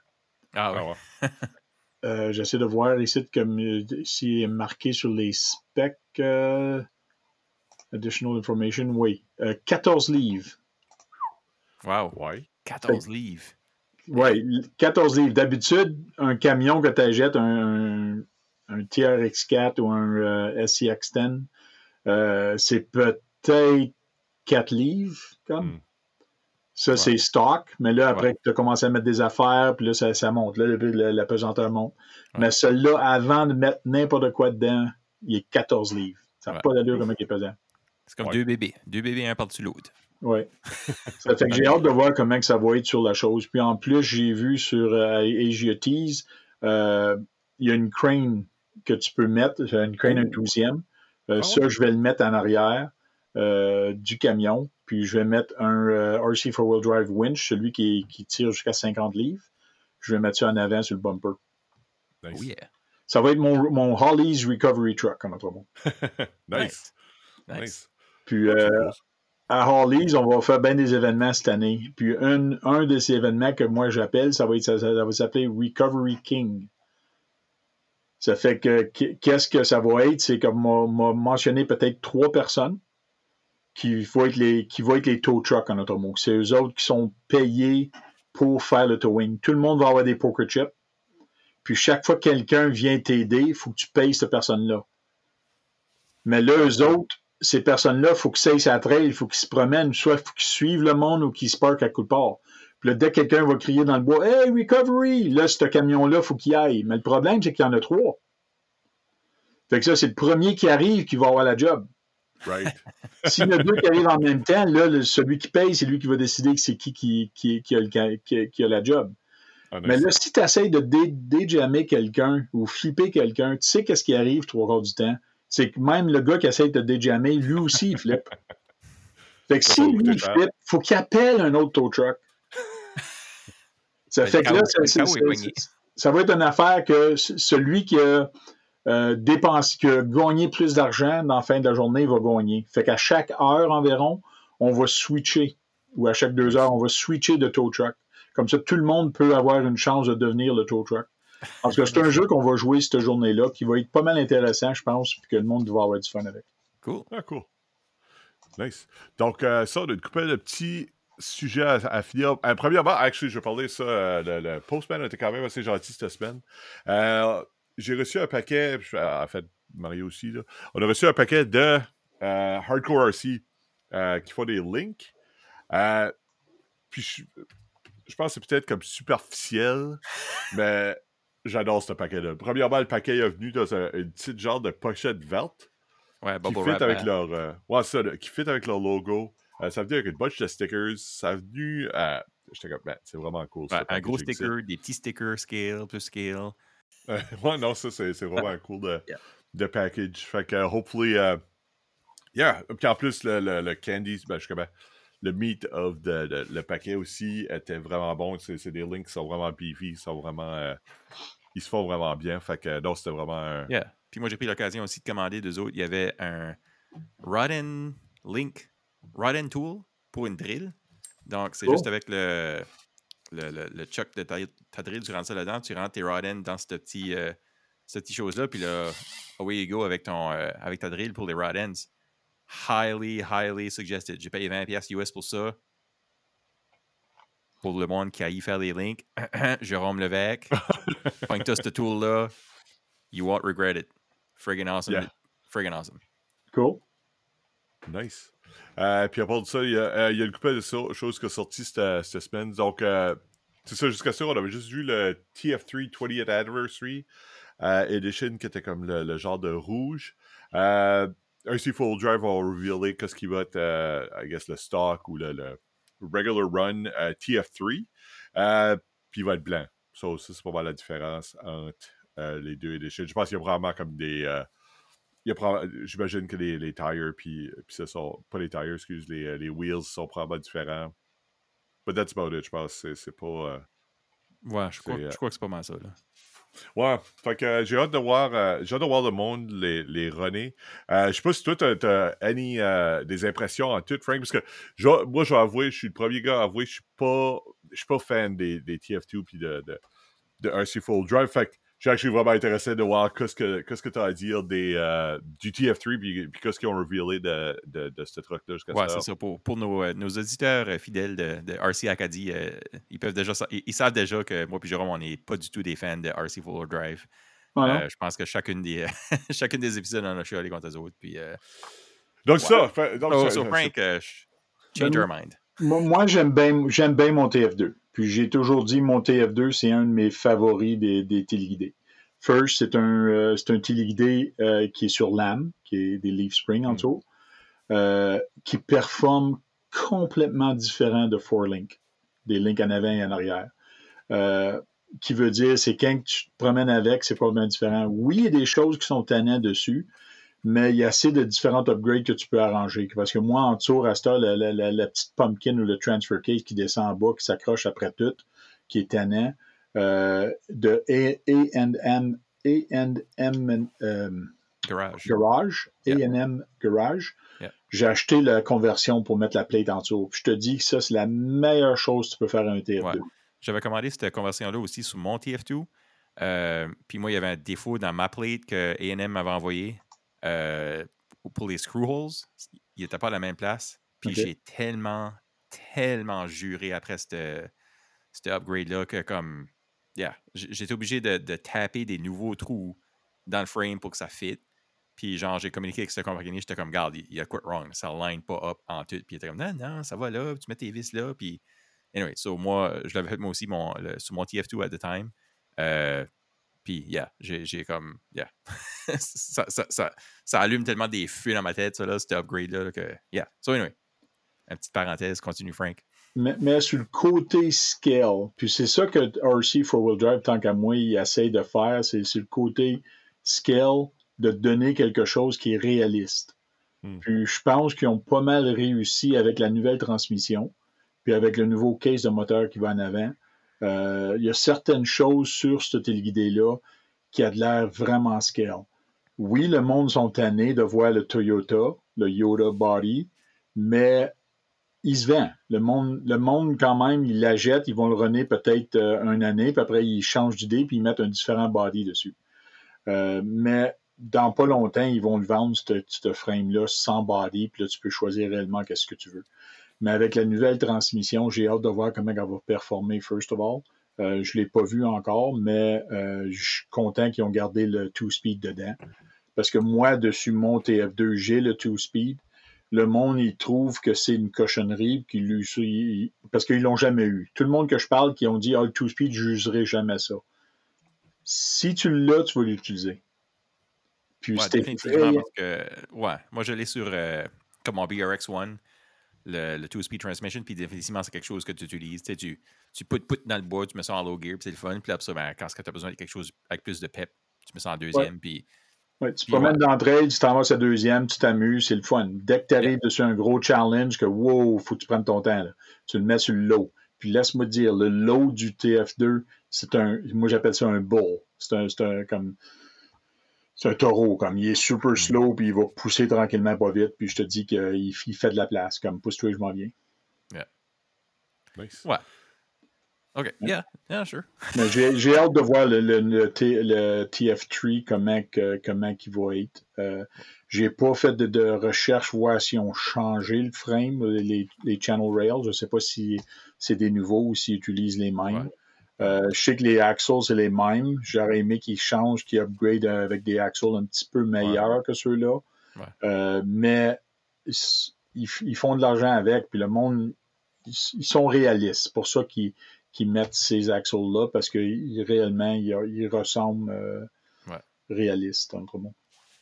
Ah ouais. Ah <laughs> euh, j'essaie de voir ici comme si marqué sur les specs. Euh, additional information, oui. 14 euh, livres. Wow. Ouais. 14 livres. Oui, 14 livres. D'habitude, un camion que tu achètes, un, un, TRX4 ou un SCX10, c'est peut-être 4 livres. Hmm. Ça, c'est stock, mais là, après tu as commencé à mettre des affaires, puis là, ça, monte. Là, la, la pesanteur monte. Mais celui-là, avant de mettre n'importe quoi dedans, il est 14 livres. Ça n'a pas d'allure comment il est pesant. C'est comme deux bébés. Deux bébés, un par-dessus l'autre. Oui. ça fait que j'ai hâte de voir comment que ça va être sur la chose. Puis en plus, j'ai vu sur euh, Tease, euh, il y a une crane que tu peux mettre, une crane un douzième. Euh, ah ça, je vais le mettre en arrière. Euh, du camion, puis je vais mettre un euh, RC 4-wheel drive winch, celui qui, qui tire jusqu'à 50 livres. Je vais mettre ça en avant sur le bumper. Nice. Oh yeah. Ça va être mon, mon Holly's Recovery Truck, en autre mot. <laughs> nice. nice. Puis euh, à Holly's, on va faire bien des événements cette année. Puis un, un de ces événements que moi j'appelle, ça va être ça, va s'appeler Recovery King. Ça fait que qu'est-ce que ça va être? C'est comme m'a mentionné peut-être trois personnes qui vont être les, qui vont être les tow trucks en automobile. C'est eux autres qui sont payés pour faire le towing. Tout le monde va avoir des poker chips. Puis chaque fois que quelqu'un vient t'aider, il faut que tu payes cette personne-là. Mais là, eux autres, ces personnes-là, il faut qu'ils s'aillent à trail, il faut qu'ils se promènent, soit il faut qu'ils suivent le monde ou qu'ils se parquent à coup de port. Puis là, dès que quelqu'un va crier dans le bois, Hey, recovery! Là, ce camion-là, il faut qu'il aille. Mais le problème, c'est qu'il y en a trois. Fait que ça, c'est le premier qui arrive qui va avoir la job. Right. <laughs> S'il y en a deux qui arrivent en même temps, là, celui qui paye, c'est lui qui va décider que c'est qui qui, qui, qui, a le, qui, a la job. Ah, Mais là, si tu essaies de déjammer quelqu'un ou flipper quelqu'un, tu sais qu'est-ce qui arrive trois quarts du temps? C'est que même le gars qui essaie de déjammer, lui aussi, il flippe. <laughs> Fait que si lui, il flippe, faut qu'il appelle un autre tow truck. Ça fait que là, ça va être une affaire que celui qui a euh, dépense, que gagner plus d'argent dans la fin de la journée va gagner. Fait qu'à chaque heure environ, on va switcher, ou à chaque deux heures, on va switcher de tow truck. Comme ça, tout le monde peut avoir une chance de devenir le tow truck. Parce que c'est un jeu qu'on va jouer cette journée-là, qui va être pas mal intéressant, je pense, puis que le monde va avoir du fun avec. Cool. Ah, cool. Nice. Donc, euh, ça, de couper le petit sujet à, finir. Euh, premièrement, actually, je vais parler ça. Euh, le, Postman était quand même assez gentil cette semaine. Euh, j'ai reçu un paquet, en fait, Mario aussi, là, on a reçu un paquet de euh, Hardcore RC euh, qui font des links. Euh, puis je, pense que c'est peut-être comme superficiel, <laughs> mais j'adore ce paquet-là. Premièrement, le paquet est venu dans un, une petite genre de pochette verte. Ouais, qui fit avec leur ouais, ça, qui fit avec leur logo. ça venu avec une bunch de stickers. Ça a venu. J'étais comme, ben, c'est vraiment cool. un gros sticker, des petits stickers scale, plus scale. <laughs> ouais, non, ça, c'est, vraiment <laughs> cool de, de, package. Fait que, hopefully, uh, yeah. Puis en plus, le, le, le candy, ben, je sais le meat of the, le paquet aussi était vraiment bon. C'est, des links qui sont vraiment beefy, sont vraiment. Euh, ils se font vraiment bien. Fait que, non, c'était vraiment. Yeah. Puis moi, j'ai pris l'occasion aussi de commander deux autres. Il y avait un Rodden Link, Rodden Tool pour une drill. Donc, c'est juste avec le, le, le, de ta, ta, drill, tu rentres ça là-dedans, tu rentres tes rod dans cette petit, euh, cette petite chose-là, puis là, away you go avec, ton, euh, avec ta drill pour les rod ends. Highly, highly suggested. J'ai payé 20$ US pour ça. pour le monde qui a y faire des links, <clears throat> Jérôme Levesque, <laughs> point ce tool-là, you won't regret it. Friggin' awesome. Yeah. Friggin' awesome. Cool. Nice. Euh, puis à part de ça, il y, a, euh, il y a une couple de choses qui sont sorties cette, cette semaine. Donc, euh, c'est ça, jusqu'à ça, on avait juste vu le TF3 20th Anniversary Edition qui était comme le, genre de rouge. RC Full Drive va révéler qu'est-ce qui va être, I guess, le stock ou le, regular run TF3. puis il va être blanc. So, ça, c'est pas mal la différence entre les deux editions. Je pense qu'il y a vraiment comme des j'imagine que les, les tires, puis, puis ça sont, pas les tires, excuse, les, euh, les wheels sont probablement différents. But that's about it, je pense. C'est pas. Euh, ouais, je crois, je crois que c'est pas mal ça, là. Ouais, fait que j'ai hâte de voir j'ai hâte de voir le monde les, les runner. je sais pas si toi t'as as, des impressions en tout, Frank, parce que moi je vais avouer, je suis le premier gars à avouer, je suis pas je suis pas fan des, des TF2 puis de, de, de RC Full Drive. Fait que je suis vraiment intéressé de voir qu'est-ce que tu as à dire des, euh, du TF3 puis, puis qu'est-ce qu'ils ont révélé de, de, de ce truc-là jusqu'à ouais, c'est ça. Pour, pour nos, euh, nos, auditeurs euh, fidèles de, de RC Acadie, ils, peuvent déjà, ils, savent déjà que moi et Jérôme, on n'est pas du tout des fans de RC Full Drive. je pense que chacune des, <laughs> chacune des épisodes, on a chialé contre les autres. Puis, donc, ça. Fait, donc, so, so Frank, change your mind. Moi, j'aime bien, j'aime bien mon TF2. Puis j'ai toujours dit mon TF2, c'est un de mes favoris des, des téléguidés. First, c'est un, euh, c'est un téléguidé euh, qui est sur lame, qui est des leaf spring en mm. dessous, euh, qui performe complètement différent de four link, des links en avant et en arrière. qui veut dire, c'est quand tu te promènes avec, c'est probablement différent. Oui, il y a des choses qui sont tannées dessus, mais il y a assez de différents upgrades que tu peux arranger. Parce que moi, en dessous, à la, la, la, petite pumpkin ou le transfer case qui descend en bas, qui s'accroche après tout, qui est tannant, euh, de A&M euh, Garage. Garage, A&M Garage. J'ai acheté la conversion pour mettre la plate en dessous. je te dis que ça, c'est la meilleure chose que tu peux faire à un TF2. J'avais commandé cette conversion-là aussi sur mon TF2. Euh, puis moi, il y avait un défaut dans ma plate que A&M m'avait envoyé. Euh, pour les screw holes, il n'était pas à la même place. Puis j'ai tellement, tellement juré après cet upgrade-là que comme, yeah, j'étais obligé de, de, taper des nouveaux trous dans le frame pour que ça fit. Puis genre, j'ai communiqué avec ce compagnie, j'étais comme, garde, il y a quoi wrong, ça line pas up en tout. Puis il était comme, non, non, ça va là, tu mets tes vis là. Puis, anyway, so moi, je l'avais fait moi aussi mon, sur mon TF2 at the time. Euh, puis, yeah, j'ai comme, yeah. <laughs> ça, ça, ça, ça, allume tellement des feux dans ma tête, ça, là, cet upgrade-là, que, yeah. So, anyway, une petite parenthèse, continue, Frank. Mais, mais sur le côté scale, puis c'est ça que RC Four Wheel Drive, tant qu'à moi, il essaye de faire, c'est sur le côté scale de donner quelque chose qui est réaliste. Hmm. Puis je pense qu'ils ont pas mal réussi avec la nouvelle transmission, puis avec le nouveau case de moteur qui va en avant. Euh, il y a certaines choses sur ce téléguidé-là qui a de l'air vraiment scale. Oui, le monde sont tannés de voir le Toyota, le Yoda Body, mais il se vend. Le monde, quand même, il la jette, ils vont le runner peut-être euh, une année, puis après, ils changent d'idée, puis ils mettent un différent body dessus. Euh, mais dans pas longtemps, ils vont le vendre, ce frame-là, sans body, puis là, tu peux choisir réellement qu'est-ce que tu veux. Mais avec la nouvelle transmission, j'ai hâte de voir comment elle va performer, first of all. Euh, je ne l'ai pas vu encore, mais euh, je suis content qu'ils ont gardé le two-speed dedans. Parce que moi, dessus mon TF2, j'ai le two-speed. Le monde, il trouve que c'est une cochonnerie, parce qu'ils l'ont jamais eu. Tout le monde que je parle qui ont dit ah, le two-speed, je n'userai jamais ça. Si tu l'as, tu vas l'utiliser. Puis ouais, définitivement, parce que, ouais, moi je l'ai sur euh, comme mon BRX One le, two-speed transmission, puis définitivement, c'est quelque chose que tu utilises. Tu, tu, tu put, put dans le bois, tu mets ça en low gear, puis c'est le fun. Puis après ben, quand tu as besoin de quelque chose avec plus de pep, tu mets ça en deuxième, puis... Ouais, tu promènes d'entrée, tu t'en vas à deuxième, tu t'amuses, c'est le fun. Dès que tu arrives dessus un gros challenge, que wow, faut que tu prennes ton temps, tu le mets sur le low. Puis laisse-moi te dire, le low du TF2, c'est un, moi j'appelle ça un bull. C'est un, un, comme, c'est un taureau, comme il est super mm. slow, puis il va pousser tranquillement pas vite, puis je te dis qu'il il fait de la place, comme pousse-toi, je m'en viens. Yeah. Nice. Ouais. OK, yeah, yeah, sure. <laughs> j'ai hâte de voir le, le, TF3, comment, comment il va être. Euh, j'ai pas fait de, de, recherche, voir si on changé le frame, les, les channel rails. Je ne sais pas si c'est des nouveaux ou s'ils utilisent les mêmes. Euh, je sais que les axles, c'est les mêmes. J'aurais aimé qu'ils changent, qu'ils upgrade avec des axles un petit peu meilleurs que ceux-là. Euh, mais ils, font de l'argent avec, puis le monde, ils, sont réalistes. C'est pour ça qu'ils mettent ces axles-là, parce que réellement, ils, ressemblent euh, réalistes, entre mots.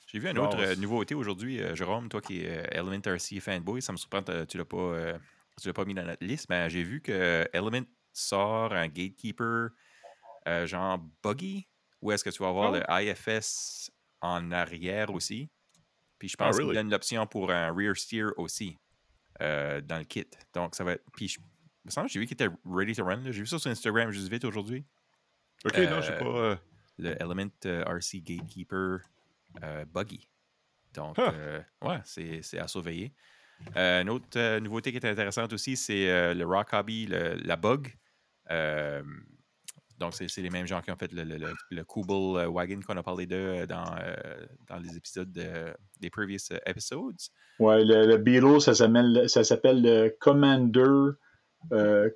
J'ai vu une autre nouveauté aujourd'hui, Jérôme, toi qui es Element RC fanboy, ça me surprend que tu ne l'as pas, mis dans notre liste, mais j'ai vu que Element sort un gatekeeper euh, genre buggy, ou est-ce que tu vas avoir oh. le IFS en arrière aussi? Puis je ah, pense qu'il y a une option pour un rear steer aussi euh, dans le kit. Donc ça va être. Puis je me semble j'ai vu qu'il était ready to run. J'ai vu ça sur Instagram juste vite aujourd'hui. Ok, non, je sais euh, pas. Le Element RC Gatekeeper Buggy. Donc, ouais, c'est à surveiller. une autre nouveauté qui est intéressante aussi, c'est le Rock Hobby, la bug. Euh, donc, c'est les mêmes gens qui ont fait le, le, le, Kubel euh, Wagon qu'on a parlé de euh, dans, dans les épisodes des previous episodes. Ouais, le, Beetle, ça s'appelle le Commander,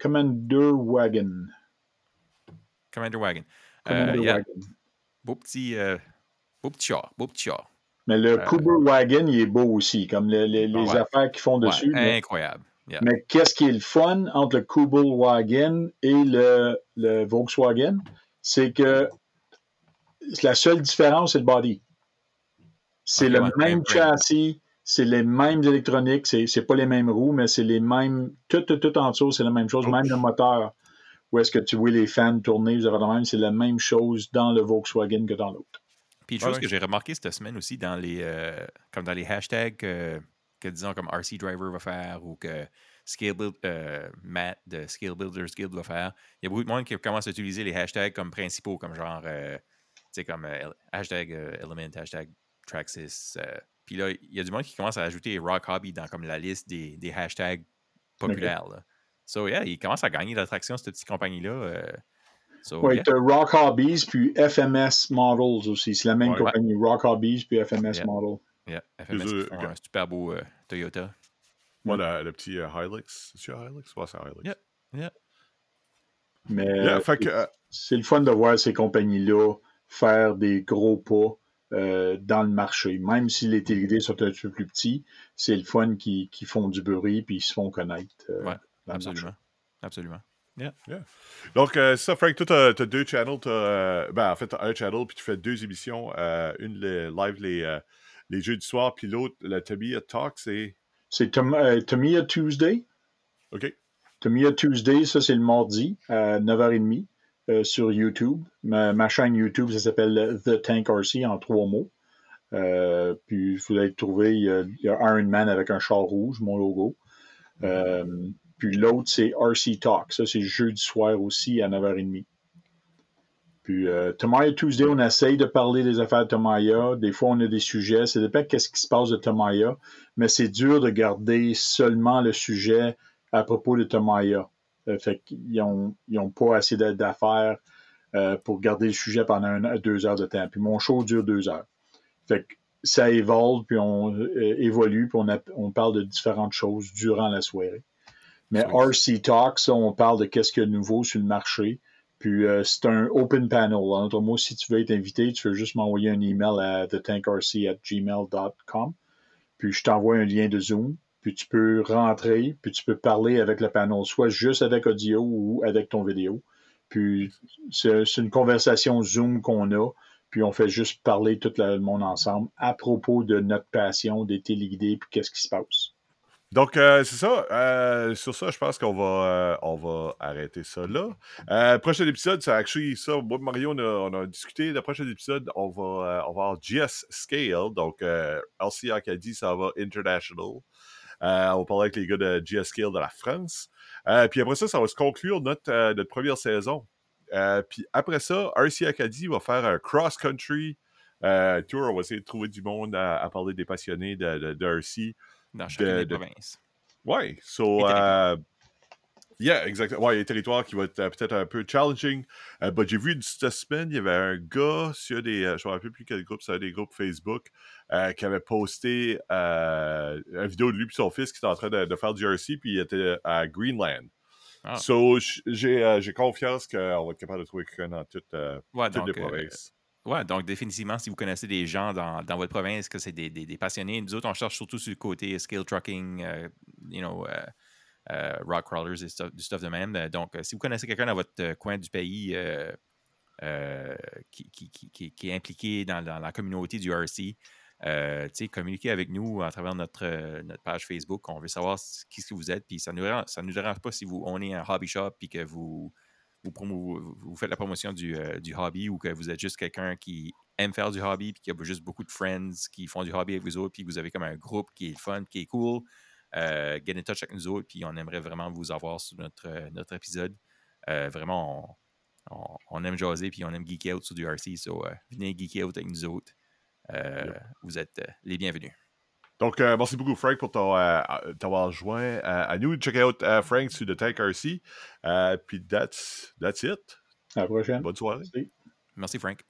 Commander Wagon. Commander Wagon. Wagon. Beau petit, beau petit char, beau petit char. Mais le Kubel Wagon, il est beau aussi, comme les, les, affaires qu'ils font dessus. incroyable. Mais qu'est-ce qui est le fun entre le Kubelwagen et le, le Volkswagen? C'est que la seule différence, c'est le body. C'est le même châssis, c'est les mêmes électroniques, c'est, c'est pas les mêmes roues, mais c'est les mêmes. Tout, tout, tout en dessous, c'est la même chose, même le moteur. Où est-ce que tu vois les fans tourner, vous avez même, c'est la même chose dans le Volkswagen que dans l'autre. Puis une chose que j'ai remarqué cette semaine aussi dans les euh, comme dans les hashtags que disons comme RC Driver va faire ou que Scale euh, Matt de Scale Builders Guild va faire. Il y a beaucoup de monde qui commence à utiliser les hashtags comme principaux, comme genre, euh, tu sais, comme euh, hashtag Element, hashtag Traxxas. Puis là, il y a du monde qui commence à ajouter Rock Hobby dans comme la liste des, des hashtags populaires. Là. So, yeah, il commence à gagner l'attraction, cette petite compagnie-là. oui, tu as Rock Hobbies puis FMS Models aussi. C'est la même compagnie, Rock Hobbies puis FMS Models. Yeah, FMS qui font un super beau euh, Toyota. Moi, le, le petit uh, Hilux. C'est Hilux? Ouais, c'est Hilux. Yeah, yeah. Mais yeah, euh, c'est le fun de voir ces compagnies-là faire des gros pas euh, dans le marché. Même si les téléguidés sont un peu plus petits, c'est le fun qui, qui font du bruit puis ils se font connaître. Euh, ouais, absolument. Absolument. Yeah. yeah. Donc, euh, ça, Frank, toi, tu as, deux channels. Euh, ben, en fait, un channel, puis tu fais deux émissions. Euh, une les, live les, les jeux du soir, puis l'autre, la Tamiya Talk, c'est. C'est Tamiya euh, Tuesday. OK. Tamiya Tuesday, ça, c'est le mardi à 9h30 euh, sur YouTube. Ma, chaîne YouTube, ça s'appelle The Tank RC en trois mots. Euh, puis vous allez trouver, il y, a, Iron Man avec un char rouge, mon logo. puis l'autre, c'est RC Talk. Ça, c'est jeudi soir aussi à 9h30. Puis euh, Tomaya Tuesday, on essaye de parler des affaires de Tomaya. Des fois, on a des sujets. Ça dépend de ce qui se passe de Tomaya. Mais c'est dur de garder seulement le sujet à propos de Tomaya. Euh, fait qu'ils n'ont ont pas assez d'affaires euh, pour garder le sujet pendant deux heures de temps. Puis mon show dure deux heures. Fait que ça évolue, puis on évolue, puis on, on, parle de différentes choses durant la soirée. Mais RC Talks, on parle de qu'est-ce qu'il y a de nouveau sur le marché. Puis euh, c'est un open panel. En autre mot, si tu veux être invité, tu veux juste m'envoyer un email à thetankrc@gmail.com. Puis je t'envoie un lien de Zoom. Puis tu peux rentrer, puis tu peux parler avec le panel, soit juste avec audio ou avec ton vidéo. Puis c'est une conversation Zoom qu'on a. Puis on fait juste parler tout le monde ensemble à propos de notre passion, des téléguidés, puis qu'est-ce qui se passe. Donc, euh, c'est ça. Euh, sur ça, je pense qu'on va, euh, on va arrêter ça là. prochain épisode, c'est actually ça. Moi et Mario, on a, discuté. Le prochain épisode, on va, on va avoir GS Scale. Donc, LCA qui a dit ça va international. on va parler avec les gars de GS Scale de la France. puis après ça, ça va se conclure notre, notre première saison. puis après ça, RC Acadie va faire un cross-country tour. On va essayer de trouver du monde à, parler des passionnés de, de RC dans chacune des provinces. Ouais, so, euh, Yeah, exactement. Ouais, il y a des territoires qui vont être peut-être un peu challenging. Euh, j'ai vu cette semaine, il y avait un gars sur des. je ne me rappelle plus quel groupe, c'était des groupes Facebook, qui avait posté une vidéo de lui et son fils qui était en train de, faire du RC, puis il était à Greenland. Ah. So, j'ai confiance qu'on va être capable de trouver quelqu'un dans toute, ouais, toutes les provinces. Oui, donc définitivement, si vous connaissez des gens dans, dans votre province, que c'est des, des, passionnés, nous autres, on cherche surtout sur le côté scale trucking, euh, you know, euh, euh, rock crawlers et du stuff de même. Donc, si vous connaissez quelqu'un dans votre coin du pays qui, qui, qui, qui, est impliqué dans, la communauté du RC, communiquez avec nous à travers notre, notre page Facebook. On veut savoir qui ce que vous êtes. Puis ça ne nous, nous dérange pas si vous on est un hobby shop puis que vous vous, vous, faites la promotion du, euh, du, hobby ou que vous êtes juste quelqu'un qui aime faire du hobby puis qui a juste beaucoup de friends qui font du hobby avec vous autres puis vous avez comme un groupe qui est fun, qui est cool, euh, get in touch avec nous autres puis on aimerait vraiment vous avoir sur notre, euh, notre épisode. vraiment, on, aime jaser puis on aime geeker out sur du RC, so venez geeker out avec nous autres. Vous êtes les bienvenus. Donc, euh, merci beaucoup, Frank, pour euh, t'avoir joint à nous. Check out euh, Frank sur The Tank RC. Puis, that's, that's it. À la prochaine. Bonne soirée. Merci, Frank.